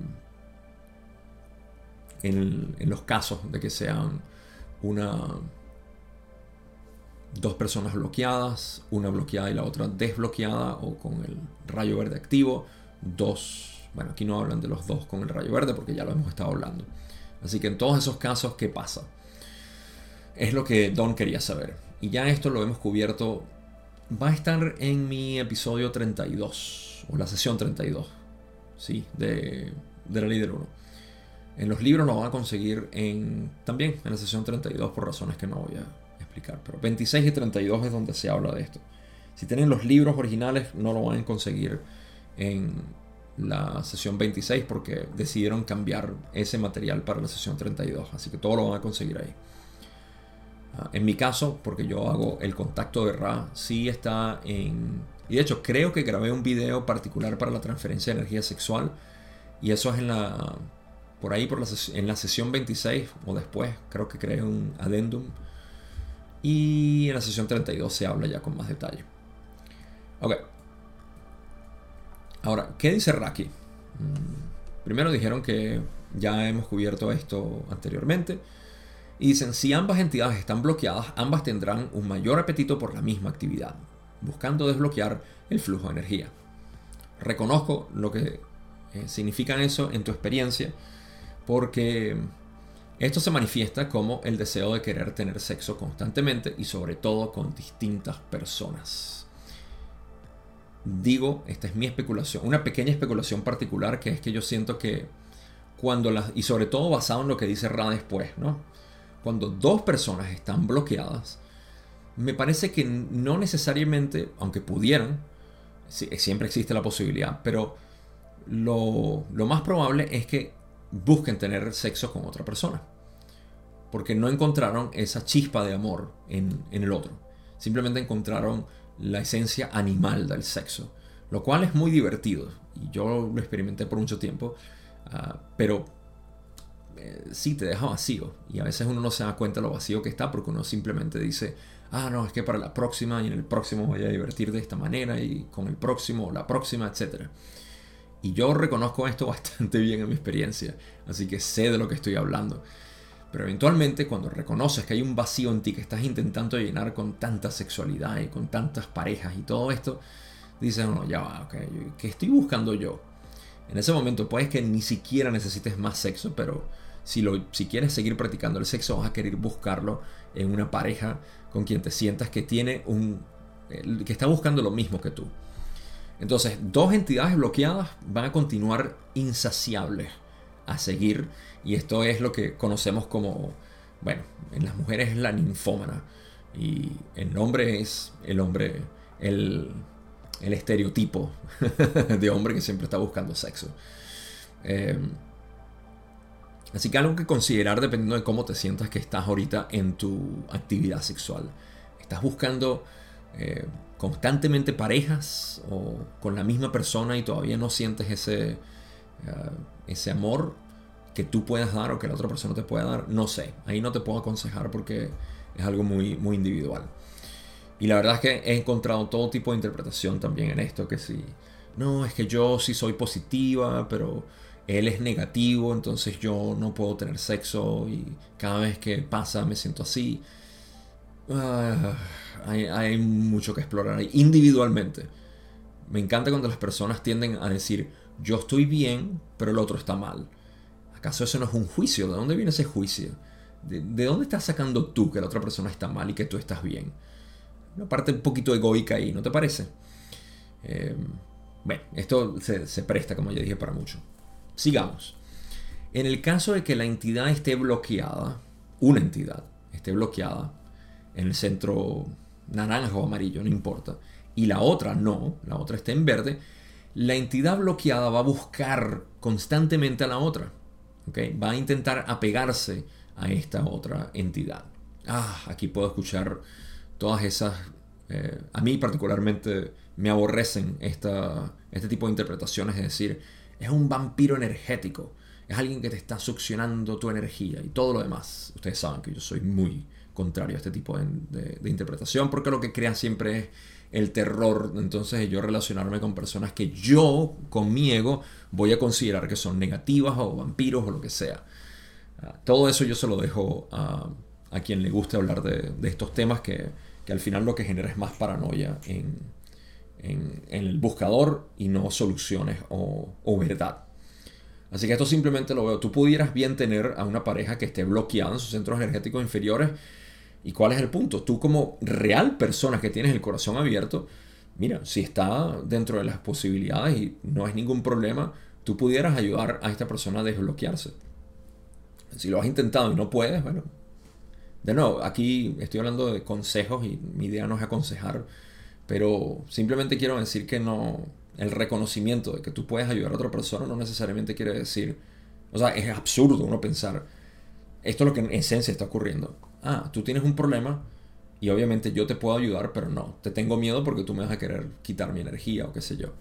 en, en, los casos de que sean una dos personas bloqueadas, una bloqueada y la otra desbloqueada o con el rayo verde activo dos, bueno, aquí no hablan de los dos con el rayo verde porque ya lo hemos estado hablando. Así que en todos esos casos, ¿qué pasa? Es lo que Don quería saber. Y ya esto lo hemos cubierto. Va a estar en mi episodio 32, o la sesión 32, ¿sí? De, de la ley del 1. En los libros lo van a conseguir en, también en la sesión 32 por razones que no voy a explicar. Pero 26 y 32 es donde se habla de esto. Si tienen los libros originales, no lo van a conseguir en la sesión 26 porque decidieron cambiar ese material para la sesión 32. Así que todo lo van a conseguir ahí. Ah, en mi caso, porque yo hago el contacto de Ra, sí está en... Y de hecho creo que grabé un video particular para la transferencia de energía sexual. Y eso es en la... Por ahí, por la en la sesión 26 o después, creo que creé un adendum. Y en la sesión 32 se habla ya con más detalle. Ok. Ahora, ¿qué dice Raki? Mm, primero dijeron que ya hemos cubierto esto anteriormente. Y dicen, si ambas entidades están bloqueadas, ambas tendrán un mayor apetito por la misma actividad, buscando desbloquear el flujo de energía. Reconozco lo que eh, significa eso en tu experiencia, porque esto se manifiesta como el deseo de querer tener sexo constantemente y sobre todo con distintas personas digo, esta es mi especulación, una pequeña especulación particular que es que yo siento que cuando las, y sobre todo basado en lo que dice Ra después, ¿no? Cuando dos personas están bloqueadas, me parece que no necesariamente, aunque pudieran, siempre existe la posibilidad, pero lo, más probable es que busquen tener sexo con otra persona. Porque no encontraron esa chispa de amor en, en el otro. Simplemente encontraron la esencia animal del sexo, lo cual es muy divertido y yo lo experimenté por mucho tiempo, ah, pero eh, sí te deja vacío y a veces uno no se da cuenta lo vacío que está porque uno simplemente dice, ah, no, es que para la próxima y en el próximo voy a divertir de esta manera y con el próximo la próxima, etc. Y yo reconozco esto bastante bien en mi experiencia, así que sé de lo que estoy hablando. Pero eventualmente cuando reconoces que hay un vacío en ti que estás intentando llenar con tanta sexualidad y con tantas parejas y todo esto, dices, no, ya va, ok, ¿qué estoy buscando yo? En ese momento puedes que ni siquiera necesites más sexo, pero si, lo, si quieres seguir practicando el sexo vas a querer buscarlo en una pareja con quien te sientas que tiene un... que está buscando lo mismo que tú. Entonces, dos entidades bloqueadas van a continuar insaciables a seguir y esto es lo que conocemos como, bueno, en las mujeres es la ninfómana y el hombre es el hombre el, el estereotipo de hombre que siempre está buscando sexo. Eh, así que algo que considerar dependiendo de cómo te sientas que estás ahorita en tu actividad sexual. ¿Estás buscando eh, constantemente parejas o con la misma persona y todavía no sientes ese, eh, ese amor que tú puedas dar o que la otra persona te pueda dar? No sé, ahí no te puedo aconsejar porque es algo muy, muy individual. Y la verdad es que he encontrado todo tipo de interpretación también en esto, que si, no, es que yo sí soy positiva, pero él es negativo, entonces yo no puedo tener sexo y cada vez que pasa me siento así. Ah, hay, mucho que explorar ahí individualmente. Me encanta cuando las personas tienden a decir, yo estoy bien, pero el otro está mal. ¿Acaso eso no es un juicio? ¿De dónde viene ese juicio? ¿De, de dónde estás sacando tú que la otra persona está mal y que tú estás bien? Una parte un poquito egoica ahí, ¿no te parece? Eh, bueno, esto se, presta, como ya dije, para mucho. Sigamos. En el caso de que la entidad esté bloqueada, una entidad esté bloqueada en el centro naranja o amarillo, no importa, y la otra no, la otra está en verde, la entidad bloqueada va a buscar constantemente a la otra. Va a intentar apegarse a esta otra entidad. Ah, aquí puedo escuchar todas esas, eh, a mí particularmente me aborrecen esta, este tipo de interpretaciones, es decir, es un vampiro energético, es alguien que te está succionando tu energía y todo lo demás. Ustedes saben que yo soy muy contrario a este tipo de, interpretación porque lo que crea siempre es el terror, entonces yo relacionarme con personas que yo, con mi ego, voy a considerar que son negativas o vampiros o lo que sea. Ah, todo eso yo se lo dejo a, a quien le guste hablar de, estos temas que, al final lo que genera es más paranoia en, el buscador y no soluciones o, verdad. Así que esto simplemente lo veo. Tú pudieras bien tener a una pareja que esté bloqueada en sus centros energéticos inferiores. ¿Y cuál es el punto? Tú como real persona que tienes el corazón abierto, mira, si está dentro de las posibilidades y no es ningún problema, tú pudieras ayudar a esta persona a desbloquearse. Si lo has intentado y no puedes, bueno, de nuevo, aquí estoy hablando de consejos y mi idea no es aconsejar, pero simplemente quiero decir que no, el reconocimiento de que tú puedes ayudar a otra persona no necesariamente quiere decir, o sea, es absurdo uno pensar, esto es lo que en esencia está ocurriendo. Ah, tú tienes un problema y obviamente yo te puedo ayudar, pero no, te tengo miedo porque tú me vas a querer quitar mi energía o qué sé yo.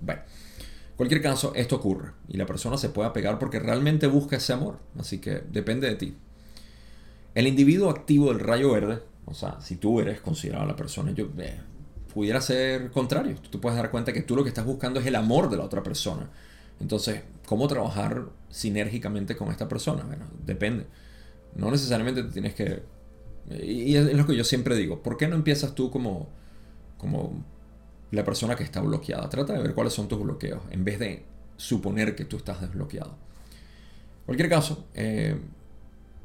Bueno, en cualquier caso, esto ocurre y la persona se puede apegar porque realmente busca ese amor, así que depende de ti. El individuo activo del rayo verde, o sea, si tú eres considerado la persona, yo eh, pudiera ser contrario. Tú puedes dar cuenta que tú lo que estás buscando es el amor de la otra persona. Entonces, ¿cómo trabajar sinérgicamente con esta persona? Bueno, depende. No necesariamente te tienes que... Y es lo que yo siempre digo. ¿Por qué no empiezas tú como, como la persona que está bloqueada? Trata de ver cuáles son tus bloqueos en vez de suponer que tú estás desbloqueado. En cualquier caso, eh,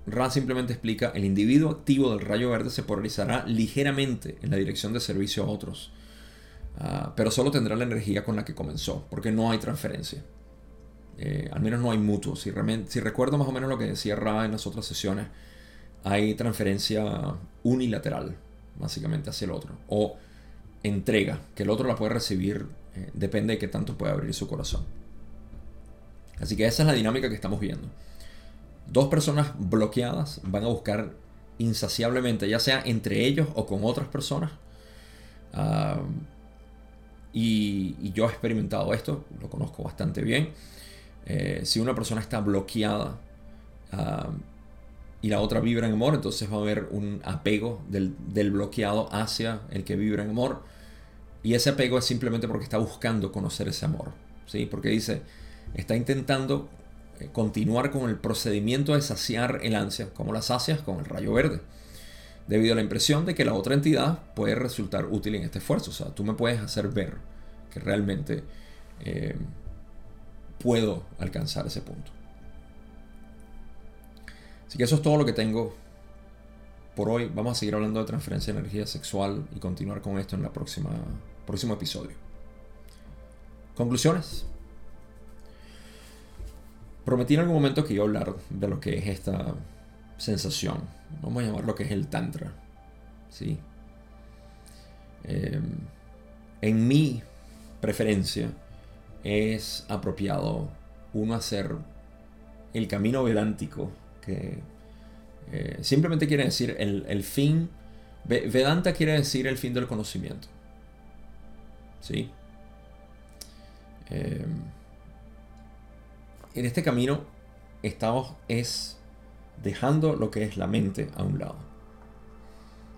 Ra simplemente explica, el individuo activo del rayo verde se polarizará ligeramente en la dirección de servicio a otros, ah, pero solo tendrá la energía con la que comenzó, porque no hay transferencia. Eh, al menos no hay mutuo. Si, recuerdo más o menos lo que decía Ra en las otras sesiones, hay transferencia unilateral, básicamente, hacia el otro. O entrega, que el otro la puede recibir, eh, depende de qué tanto puede abrir su corazón. Así que esa es la dinámica que estamos viendo. Dos personas bloqueadas van a buscar insaciablemente, ya sea entre ellos o con otras personas. Ah, y, yo he experimentado esto, lo conozco bastante bien. Eh, si una persona está bloqueada ah, y la otra vibra en amor, entonces va a haber un apego del, del, bloqueado hacia el que vibra en amor. Y ese apego es simplemente porque está buscando conocer ese amor. ¿sí? Porque dice, está intentando eh, continuar con el procedimiento de saciar el ansia, como la sacias con el rayo verde, debido a la impresión de que la otra entidad puede resultar útil en este esfuerzo. O sea, tú me puedes hacer ver que realmente eh, puedo alcanzar ese punto. Así que eso es todo lo que tengo por hoy. Vamos a seguir hablando de transferencia de energía sexual y continuar con esto en el próximo episodio. Conclusiones. Prometí en algún momento que iba a hablar de lo que es esta sensación. Vamos a llamar lo que es el Tantra. ¿Sí? Em, en mi preferencia, es apropiado uno hacer el camino vedántico, que eh, simplemente quiere decir el, fin. Vedanta quiere decir el fin del conocimiento. ¿Sí? Eh, en este camino estamos es dejando lo que es la mente a un lado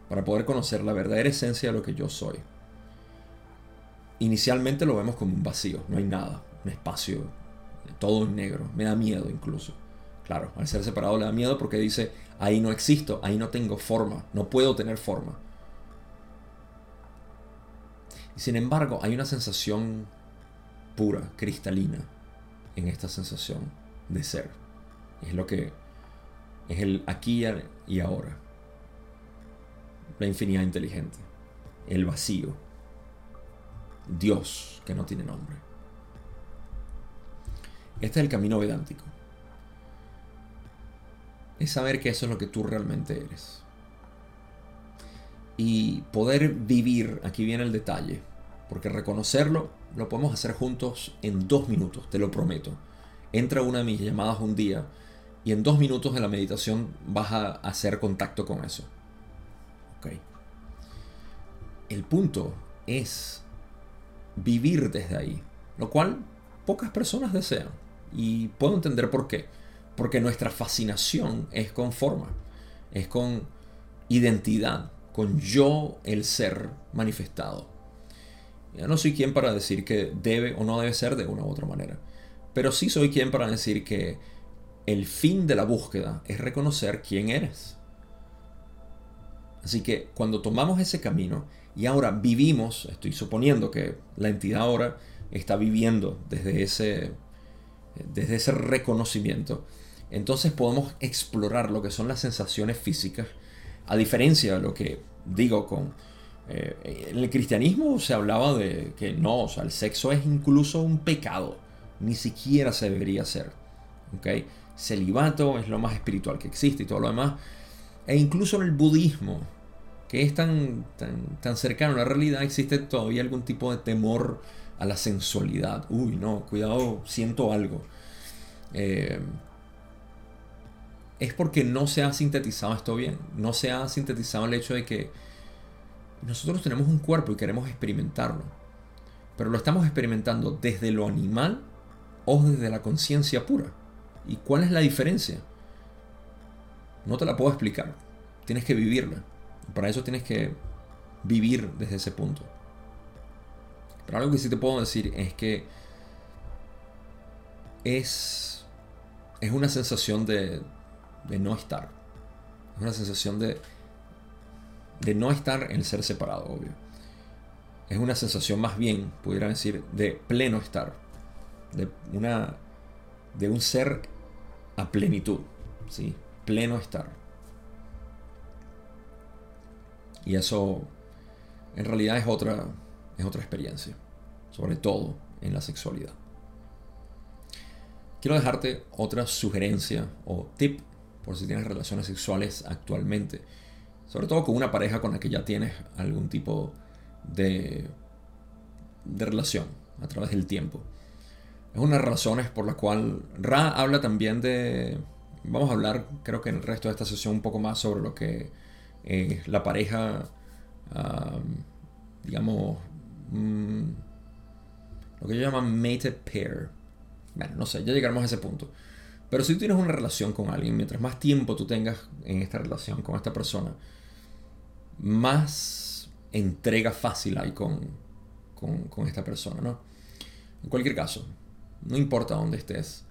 para poder conocer la verdadera esencia de lo que yo soy. Inicialmente lo vemos como un vacío, no hay nada, un espacio, todo en negro, me da miedo incluso. Claro, al ser separado le da miedo porque dice, ahí no existo, ahí no tengo forma, no puedo tener forma. Y sin embargo, hay una sensación pura, cristalina, en esta sensación de ser. Es lo que es el aquí y ahora. La infinidad inteligente. El vacío. Dios que no tiene nombre. Este es el camino vedántico. Es saber que eso es lo que tú realmente eres. Y poder vivir, aquí viene el detalle, porque reconocerlo lo podemos hacer juntos en dos minutos, te lo prometo. Entra una de mis llamadas un día y en dos minutos de la meditación vas a hacer contacto con eso. El punto es vivir desde ahí, lo cual pocas personas desean. Y puedo entender por qué. Porque nuestra fascinación es con forma, es con identidad, con yo, el ser manifestado. Ya no soy quien para decir que debe o no debe ser de una u otra manera. Pero sí soy quien para decir que el fin de la búsqueda es reconocer quién eres. Así que cuando tomamos ese camino y ahora vivimos, estoy suponiendo que la entidad ahora está viviendo desde ese, desde ese reconocimiento, entonces podemos explorar lo que son las sensaciones físicas, a diferencia de lo que digo con... Eh, en el cristianismo se hablaba de que no, o sea, el sexo es incluso un pecado, ni siquiera se debería hacer. ¿okay? celibato es lo más espiritual que existe y todo lo demás. E incluso en el budismo, que es tan, tan, cercano a la realidad, existe todavía algún tipo de temor a la sensualidad. Uy, no, cuidado, siento algo. Eh, es porque no se ha sintetizado esto bien. No se ha sintetizado el hecho de que nosotros tenemos un cuerpo y queremos experimentarlo. Pero lo estamos experimentando desde lo animal o desde la conciencia pura. ¿Y cuál es la diferencia? No te la puedo explicar. Tienes que vivirla. Para eso tienes que vivir desde ese punto. Pero algo que sí te puedo decir es que es, es una sensación de, de no estar. Es una sensación de, de no estar en ser separado, obvio. Es una sensación más bien, pudiera decir, de pleno estar. De una de un ser a plenitud, ¿sí? pleno estar. Y eso en realidad es otra, es otra experiencia, sobre todo en la sexualidad. Quiero dejarte otra sugerencia o tip por si tienes relaciones sexuales actualmente, sobre todo con una pareja con la que ya tienes algún tipo de, de relación a través del tiempo. Es una de las razones por la cual Ra habla también de... Vamos a hablar, creo que en el resto de esta sesión, un poco más sobre lo que es la pareja, digamos, mm, lo que ellos llaman mated pair. Bueno, no sé, ya llegaremos a ese punto. Pero si tú tienes una relación con alguien, mientras más tiempo tú tengas en esta relación con esta persona, más entrega fácil hay con, con, con esta persona, ¿no? En cualquier caso, no importa dónde estés,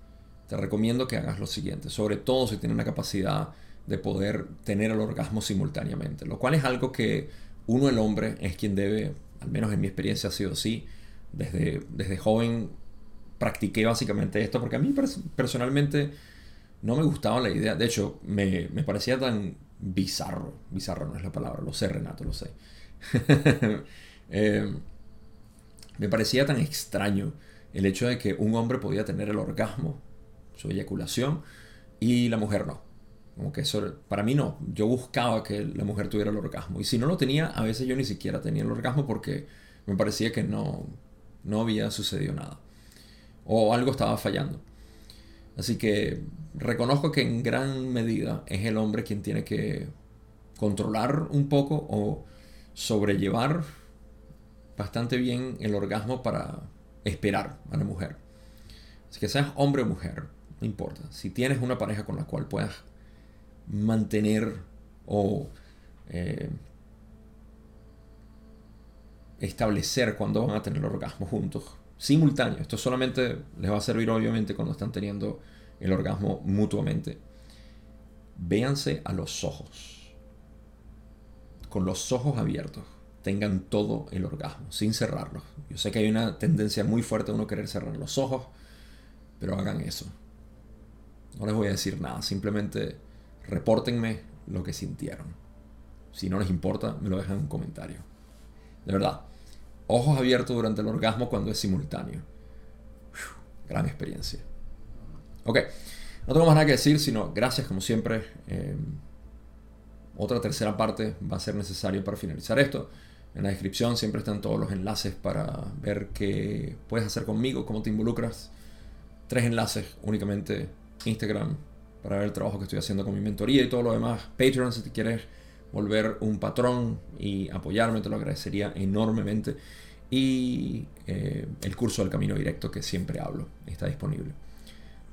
te recomiendo que hagas lo siguiente, sobre todo si tienes la capacidad de poder tener el orgasmo simultáneamente, lo cual es algo que uno, el hombre, es quien debe, al menos en mi experiencia ha sido así, desde, desde joven practiqué básicamente esto, porque a mí personalmente no me gustaba la idea, de hecho me, parecía tan bizarro, bizarro no es la palabra, lo sé Renato, lo sé, eh, me parecía tan extraño el hecho de que un hombre podía tener el orgasmo, su eyaculación, y la mujer no. Como que eso, para mí no. Yo buscaba que la mujer tuviera el orgasmo. Y si no lo tenía, a veces yo ni siquiera tenía el orgasmo porque Me parecía que no, no había sucedido nada. O algo estaba fallando. Así que reconozco que en gran medida es el hombre quien tiene que controlar un poco o sobrellevar bastante bien el orgasmo para esperar a la mujer. Así que seas hombre o mujer, no importa. Si tienes una pareja con la cual puedas mantener o eh, establecer cuándo van a tener el orgasmo juntos, simultáneo. Esto solamente les va a servir obviamente cuando están teniendo el orgasmo mutuamente. Véanse a los ojos. Con los ojos abiertos. Tengan todo el orgasmo, sin cerrarlos. Yo sé que hay una tendencia muy fuerte de uno querer cerrar los ojos, pero hagan eso. No les voy a decir nada, simplemente repórtenme lo que sintieron. Si no les importa, me lo dejan en un comentario. De verdad, ojos abiertos durante el orgasmo cuando es simultáneo. gran experiencia. Ok, no tengo más nada que decir, sino gracias como siempre. Eh, otra tercera parte va a ser necesario para finalizar esto. En la descripción siempre están todos los enlaces para ver qué puedes hacer conmigo, cómo te involucras. Tres enlaces únicamente. Instagram, para ver el trabajo que estoy haciendo con mi mentoría y todo lo demás. Patreon, si te quieres volver un patrón y apoyarme, te lo agradecería enormemente. Y eh, el curso del camino directo que siempre hablo está disponible.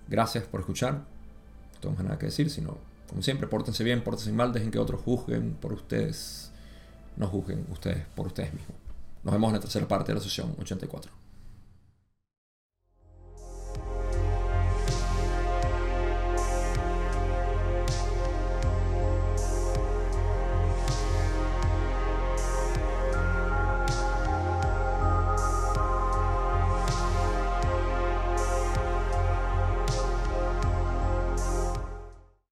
Gracias por escuchar. No tengo nada que decir, sino, como siempre, pórtense bien, pórtense mal, dejen que otros juzguen por ustedes. No juzguen ustedes por ustedes mismos. Nos vemos en la tercera parte de la sesión 84.